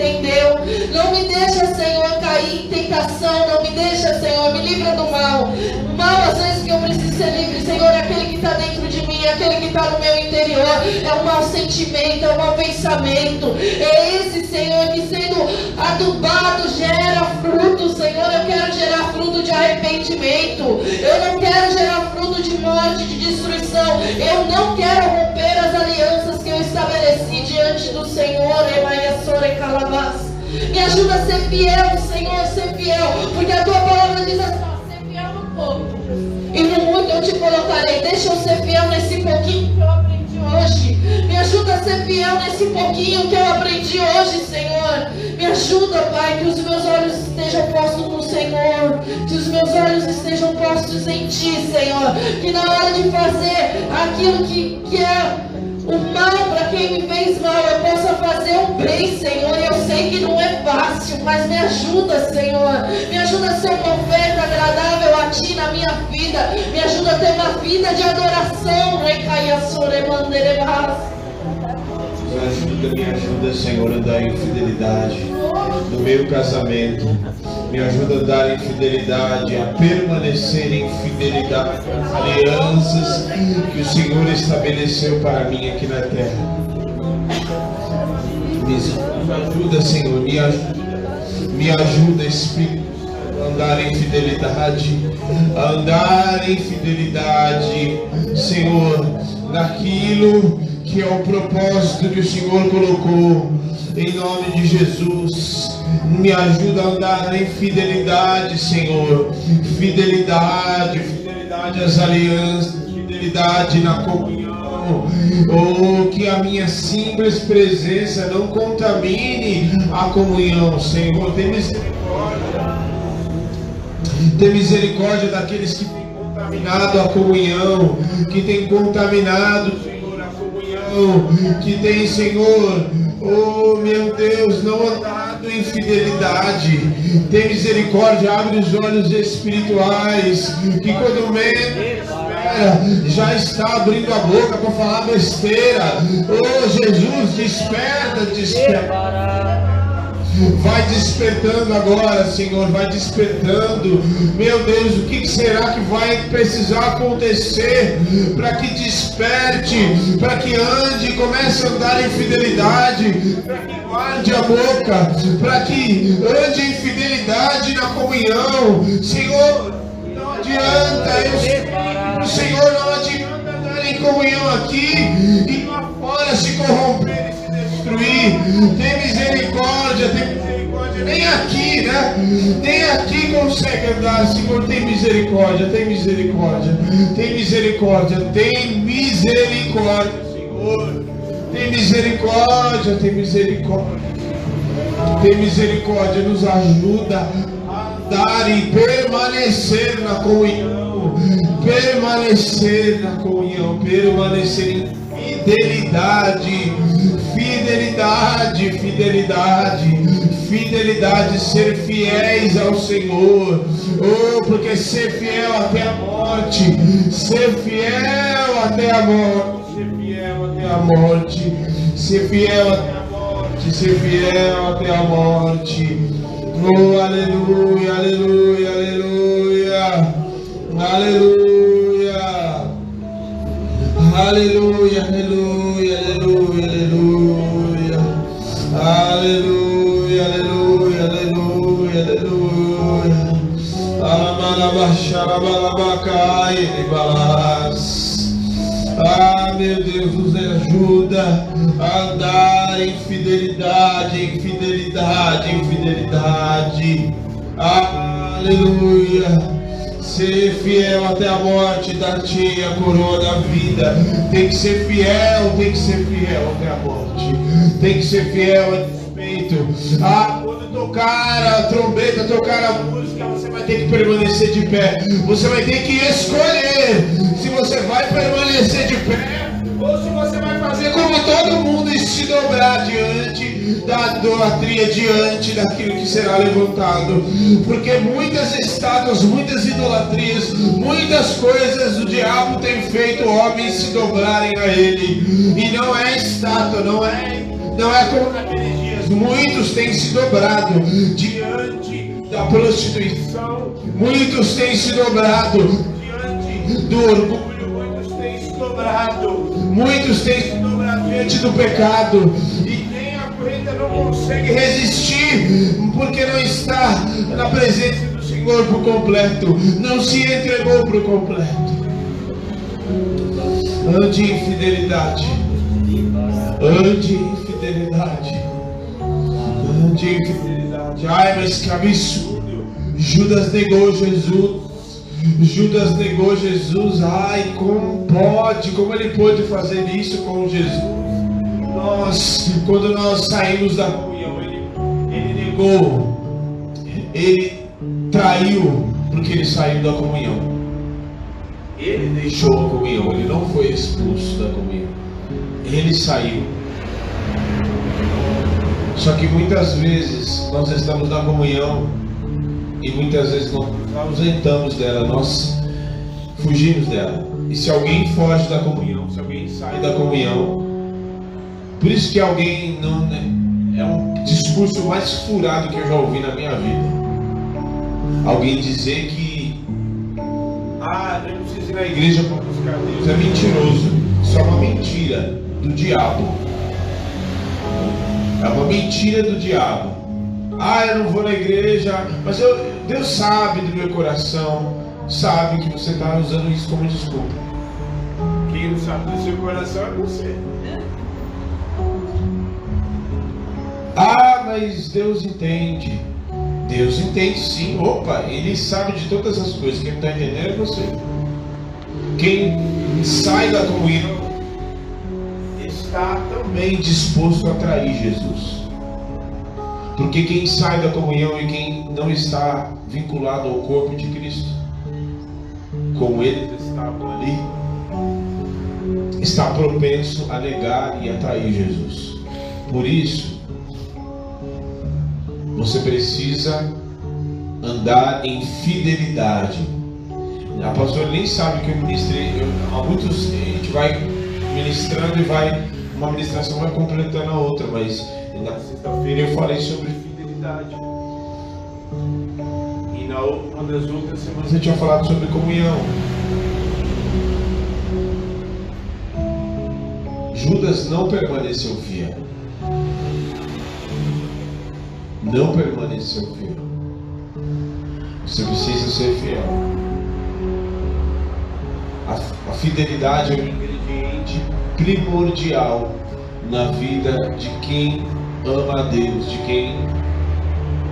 entendeu. Não me deixa, Senhor, cair em tentação. Não me deixa, Senhor, me livra do mal. Mal, às vezes, que eu preciso ser livre, Senhor, é aquele que está dentro de mim, é aquele que está no meu interior. É o mau sentimento, é o mau pensamento. É esse, Senhor, que sendo adubado gera fruto, Senhor. Eu quero gerar fruto de arrependimento. Eu não quero gerar fruto de morte, de destruição. Eu não quero romper as alianças que eu estabeleci diante do Senhor. Me ajuda a ser fiel, Senhor, ser fiel. Porque a tua palavra diz assim: ser fiel no pouco. E no muito eu te colocarei. Deixa eu ser fiel nesse pouquinho que eu aprendi hoje. Me ajuda a ser fiel nesse pouquinho que eu aprendi hoje, Senhor. Me ajuda, Pai, que os meus olhos estejam postos no Senhor. Que os meus olhos estejam postos em Ti, Senhor. Que na hora de fazer aquilo que, que é o mal para quem me fez mal, eu possa fazer um bem, Senhor. Eu sei que não é fácil, mas me ajuda, Senhor. Me ajuda a ser uma oferta agradável a Ti na minha vida. Me ajuda a ter uma vida de adoração. Recaia soremanderebas. Me ajuda, me ajuda, Senhor, a andar em fidelidade no meu casamento. Me ajuda a andar em fidelidade, a permanecer em fidelidade às alianças que o Senhor estabeleceu para mim aqui na terra. Me ajuda, Senhor, me ajuda, me ajuda, Espírito, a andar em fidelidade, a andar em fidelidade, Senhor, naquilo que é o propósito que o Senhor colocou. Em nome de Jesus, me ajuda a andar em fidelidade, Senhor. Fidelidade, fidelidade às alianças, fidelidade na comunhão. Oh, que a minha simples presença não contamine a comunhão, Senhor. Tem misericórdia. Tem misericórdia daqueles que têm contaminado a comunhão, que têm contaminado, Que tem, Senhor, oh meu Deus, não andado em fidelidade. Tem misericórdia, abre os olhos espirituais, que quando menos já está abrindo a boca para falar besteira. Oh Jesus, desperta, desperta. Vai despertando agora, Senhor, vai despertando. Meu Deus, o que será que vai precisar acontecer para que desperte, para que ande, comece a andar em fidelidade, para que guarde a boca, para que ande em fidelidade na comunhão. Senhor, não adianta, eu o Senhor não adianta andar em comunhão aqui e lá fora se corromper destruir. Tem misericórdia, tem misericórdia. Nem aqui, né? Nem aqui consegue andar. Senhor, tem misericórdia, tem misericórdia. Tem misericórdia, tem misericórdia, Senhor. Tem misericórdia, tem misericórdia. Tem misericórdia, nos ajuda a andar e permanecer na comunhão. Permanecer na comunhão, permanecer em fidelidade Fidelidade, fidelidade, fidelidade, ser fiéis ao Senhor. Oh, porque ser fiel até a morte, ser fiel até a morte, ser fiel até a morte, ser fiel até a morte, ser fiel até a morte. Oh, aleluia, aleluia, aleluia, aleluia, aleluia, aleluia, aleluia, aleluia. Aleluia, aleluia, aleluia, aleluia. Ah, meu Deus, nos ajuda a andar em fidelidade, em fidelidade, em fidelidade. Aleluia ser fiel até a morte, dar-te a coroa da vida. Tem que ser fiel, tem que ser fiel até a morte. Tem que ser fiel a despeito. Ah, quando tocar a trombeta, tocar a música, você vai ter que permanecer de pé. Você vai ter que escolher se você vai permanecer de pé ou se você vai fazer como todo mundo e se dobrar diante da idolatria diante daquilo que será levantado. Porque muitas estátuas, muitas idolatrias, muitas coisas o diabo tem feito homens se dobrarem a ele. E não é estátua, não é, não é como naqueles dias. Muitos têm se dobrado diante da prostituição, muitos têm se dobrado diante do orgulho, muitos têm se dobrado, muitos têm se dobrado diante do pecado. Nem a corrida não consegue resistir, porque não está na presença do Senhor por completo, não se entregou por completo. Ande em fidelidade. Ande em fidelidade. Ande em fidelidade. Ai, mas que absurdo. Judas negou Jesus. Judas negou Jesus. Ai, como pode? Como ele pôde fazer isso com Jesus? Nós, quando nós saímos da comunhão, ele, ele negou. Ele traiu porque ele saiu da comunhão. Ele deixou a comunhão, ele não foi expulso da comunhão. Ele saiu. Só que muitas vezes nós estamos na comunhão e muitas vezes nós nos ausentamos dela, nós fugimos dela. E se alguém foge da comunhão, se alguém sai da comunhão, por isso que alguém não. Né, é um discurso mais furado que eu já ouvi na minha vida. Alguém dizer que. Ah, eu não preciso ir na igreja para buscar Deus. É mentiroso. Isso é uma mentira do diabo. É uma mentira do diabo. Ah, eu não vou na igreja, mas eu, Deus sabe do meu coração, sabe que você está usando isso como desculpa. Quem não sabe do seu coração é você. Ah, mas Deus entende. Deus entende sim. Opa, Ele sabe de todas as coisas. Quem está entendendo é você. Quem sai da comunhão está também disposto a trair Jesus. Porque quem sai da comunhão e quem não está vinculado ao corpo de Cristo, como eles estavam ali, está propenso a negar e a trair Jesus. Por isso, você precisa andar em fidelidade. A pastora nem sabe que eu ministrei. Eu, há muitos a gente vai ministrando e vai uma ministração vai completando a outra, mas na sexta-feira eu falei sobre fidelidade. E na uma das outras semanas eu tinha falado sobre comunhão. Judas não permaneceu fiel. Não permaneceu fiel. Você precisa ser fiel. A, a fidelidade é um ingrediente primordial na vida de quem ama a Deus, de quem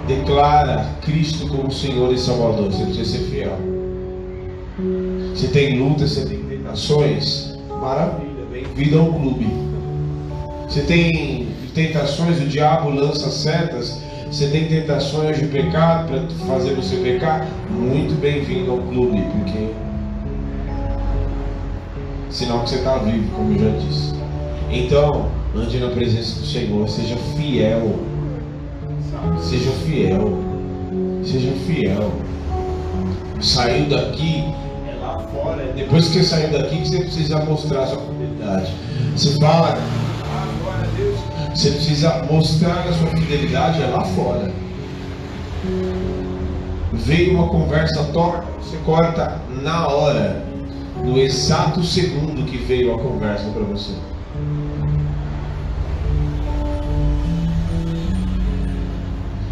declara Cristo como Senhor e Salvador. Você precisa ser fiel. Se tem lutas, você tem tentações, maravilha, bem-vindo ao clube. Você tem tentações, o diabo lança setas, você tem tentações de pecado para fazer você pecar, muito bem-vindo ao clube, porque sinal que você está vivo, como eu já disse. Então, ande na presença do Senhor, seja fiel. Seja fiel. Seja fiel. Saiu daqui, é lá fora. Depois que você saiu daqui, você precisa mostrar a sua fidelidade. Você fala, Deus. Você precisa mostrar a sua fidelidade é lá fora. Veio uma conversa torta, você corta na hora, no exato segundo que veio a conversa para você.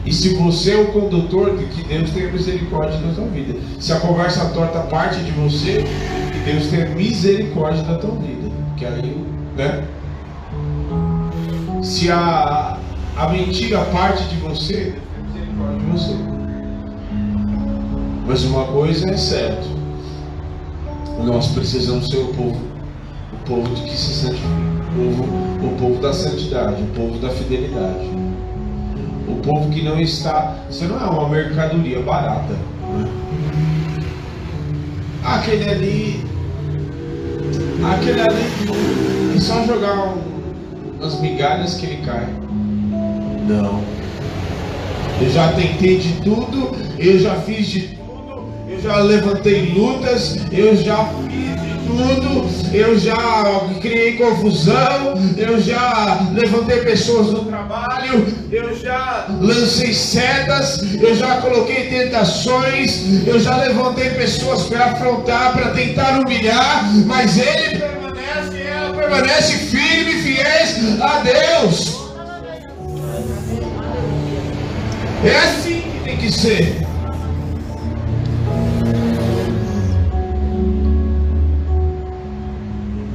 E se você é o condutor, que Deus tenha misericórdia da tua vida. Se a conversa torta parte de você, que Deus tenha misericórdia da tua vida. Que aí, né? Se a, a mentira parte de você, de você. Mas uma coisa é certa. Nós precisamos ser o povo, o povo de que se santifica, o povo, o povo da santidade, o povo da fidelidade. O povo que não está. Você não é uma mercadoria barata. Né? Aquele ali. Aquele ali. É só jogar um, umas migalhas que ele cai. Não. Eu já tentei de tudo, eu já fiz de tudo, eu já levantei lutas, eu já fiz de tudo, eu já criei confusão, eu já levantei pessoas no trabalho, eu já lancei setas, eu já coloquei tentações, eu já levantei pessoas para afrontar, para tentar humilhar, mas ele permanece, ela permanece firme a Deus. É assim que tem que ser.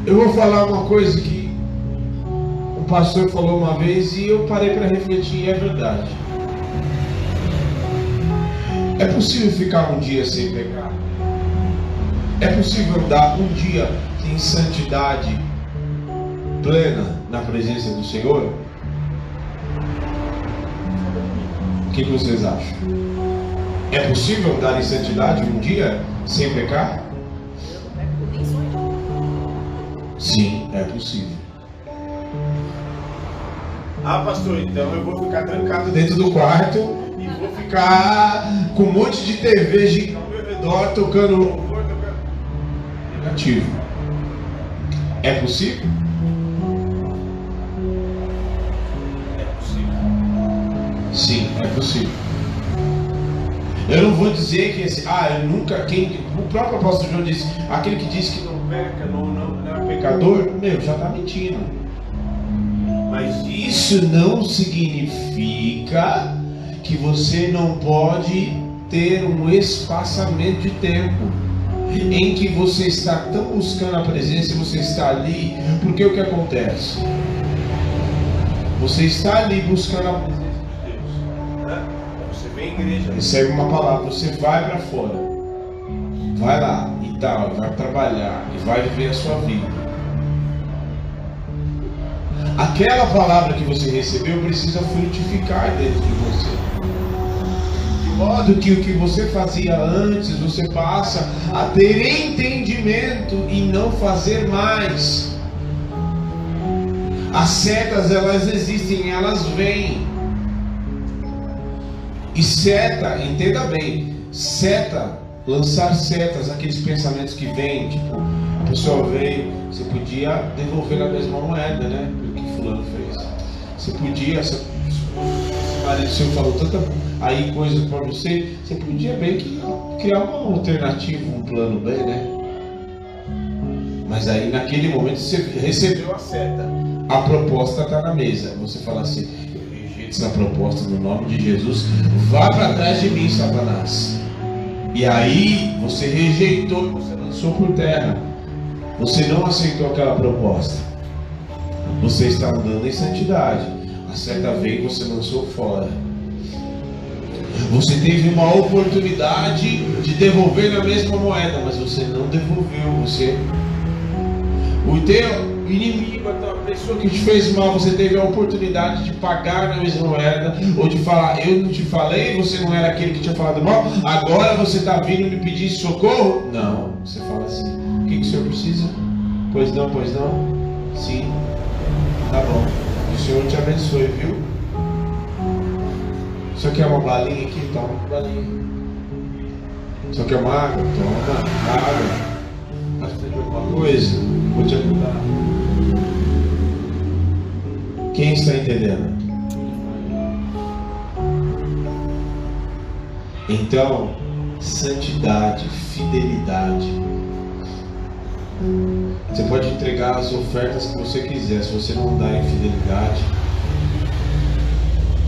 Eu vou falar uma coisa que o pastor falou uma vez e eu parei para refletir e é verdade. É possível ficar um dia sem pecar? É possível andar um dia em santidade plena na presença do Senhor? O que, que vocês acham? É possível andar em santidade um dia sem pecar? Sim, é possível. Ah, pastor, então eu vou ficar trancado dentro do quarto e vou ficar com um monte de TV gigante ao meu redor tocando. Negativo. É possível? Sim, é possível. Eu não vou dizer que esse, ah, eu nunca, quem, o próprio apóstolo João disse, aquele que diz que não peca, não, não, não é pecador, meu, já está mentindo. Mas isso não significa que você não pode ter um espaçamento de tempo em que você está tão buscando a presença e você está ali, porque o que acontece? Você está ali buscando a vem igreja, recebe uma palavra, você vai para fora, vai lá e tal, vai trabalhar e vai viver a sua vida. Aquela palavra que você recebeu precisa frutificar dentro de você. Modo que o que você fazia antes, você passa a ter entendimento e não fazer mais. As setas, elas existem, elas vêm. E seta, entenda bem, seta, lançar setas, aqueles pensamentos que vêm, tipo, a pessoa veio, você podia devolver na mesma moeda, né? O que fulano fez. Você podia, se esse marido seu falou tanta aí coisa para você, você podia bem que criar uma alternativa, um plano B, né? Mas aí naquele momento você recebeu a seta. A proposta está na mesa. Você fala assim, essa proposta no nome de Jesus. Vá para trás de mim, Satanás. E aí você rejeitou, você lançou por terra. Você não aceitou aquela proposta. Você está andando em santidade. A certa vez você lançou fora. Você teve uma oportunidade de devolver na mesma moeda, mas você não devolveu. Você o teu inimigo, a pessoa que te fez mal, você teve a oportunidade de pagar na mesma moeda, ou de falar, eu não te falei, você não era aquele que tinha falado mal, agora você está vindo me pedir socorro? Não, você fala assim, o que, que o senhor precisa? Pois não, pois não? Sim, tá bom. O Senhor te abençoe, viu? Só quer uma balinha aqui? Toma uma balinha. Só quer uma água? Toma água. Precisa de alguma coisa? Vou te ajudar. Quem está entendendo? Então, santidade, fidelidade. Você pode entregar as ofertas que você quiser, se você não dá em fidelidade.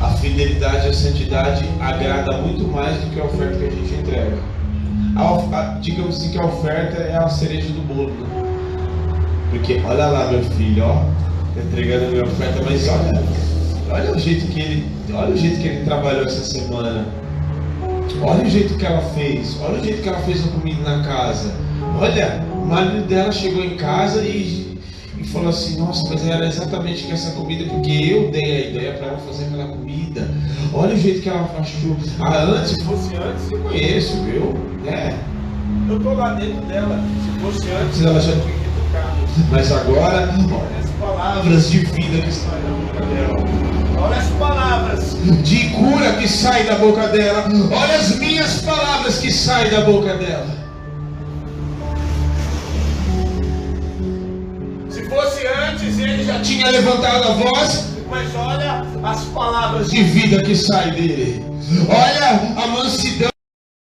A fidelidade e a santidade agrada muito mais do que a oferta que a gente entrega. A, digamos assim que a oferta é a cereja do bolo. Né? Porque olha lá meu filho, ó, entregando a minha oferta, mas olha, olha o jeito que ele, olha o jeito que ele trabalhou essa semana. Olha o jeito que ela fez, olha o jeito que ela fez a comida na casa. Olha, o marido dela chegou em casa e, e falou assim, nossa, mas era exatamente essa comida, porque eu dei a ideia para ela fazer aquela comida. Olha o jeito que ela achou. Ah, antes, se fosse antes, eu conheço, viu? É. Eu tô lá dentro dela. Se fosse antes, ela já mas agora, olha as palavras de vida que estão na boca dela. Olha as palavras de cura que saem da boca dela. Olha as minhas palavras que saem da boca dela. Se fosse antes, ele já tinha levantado a voz, mas olha as palavras de vida que saem dele. Olha a mansidão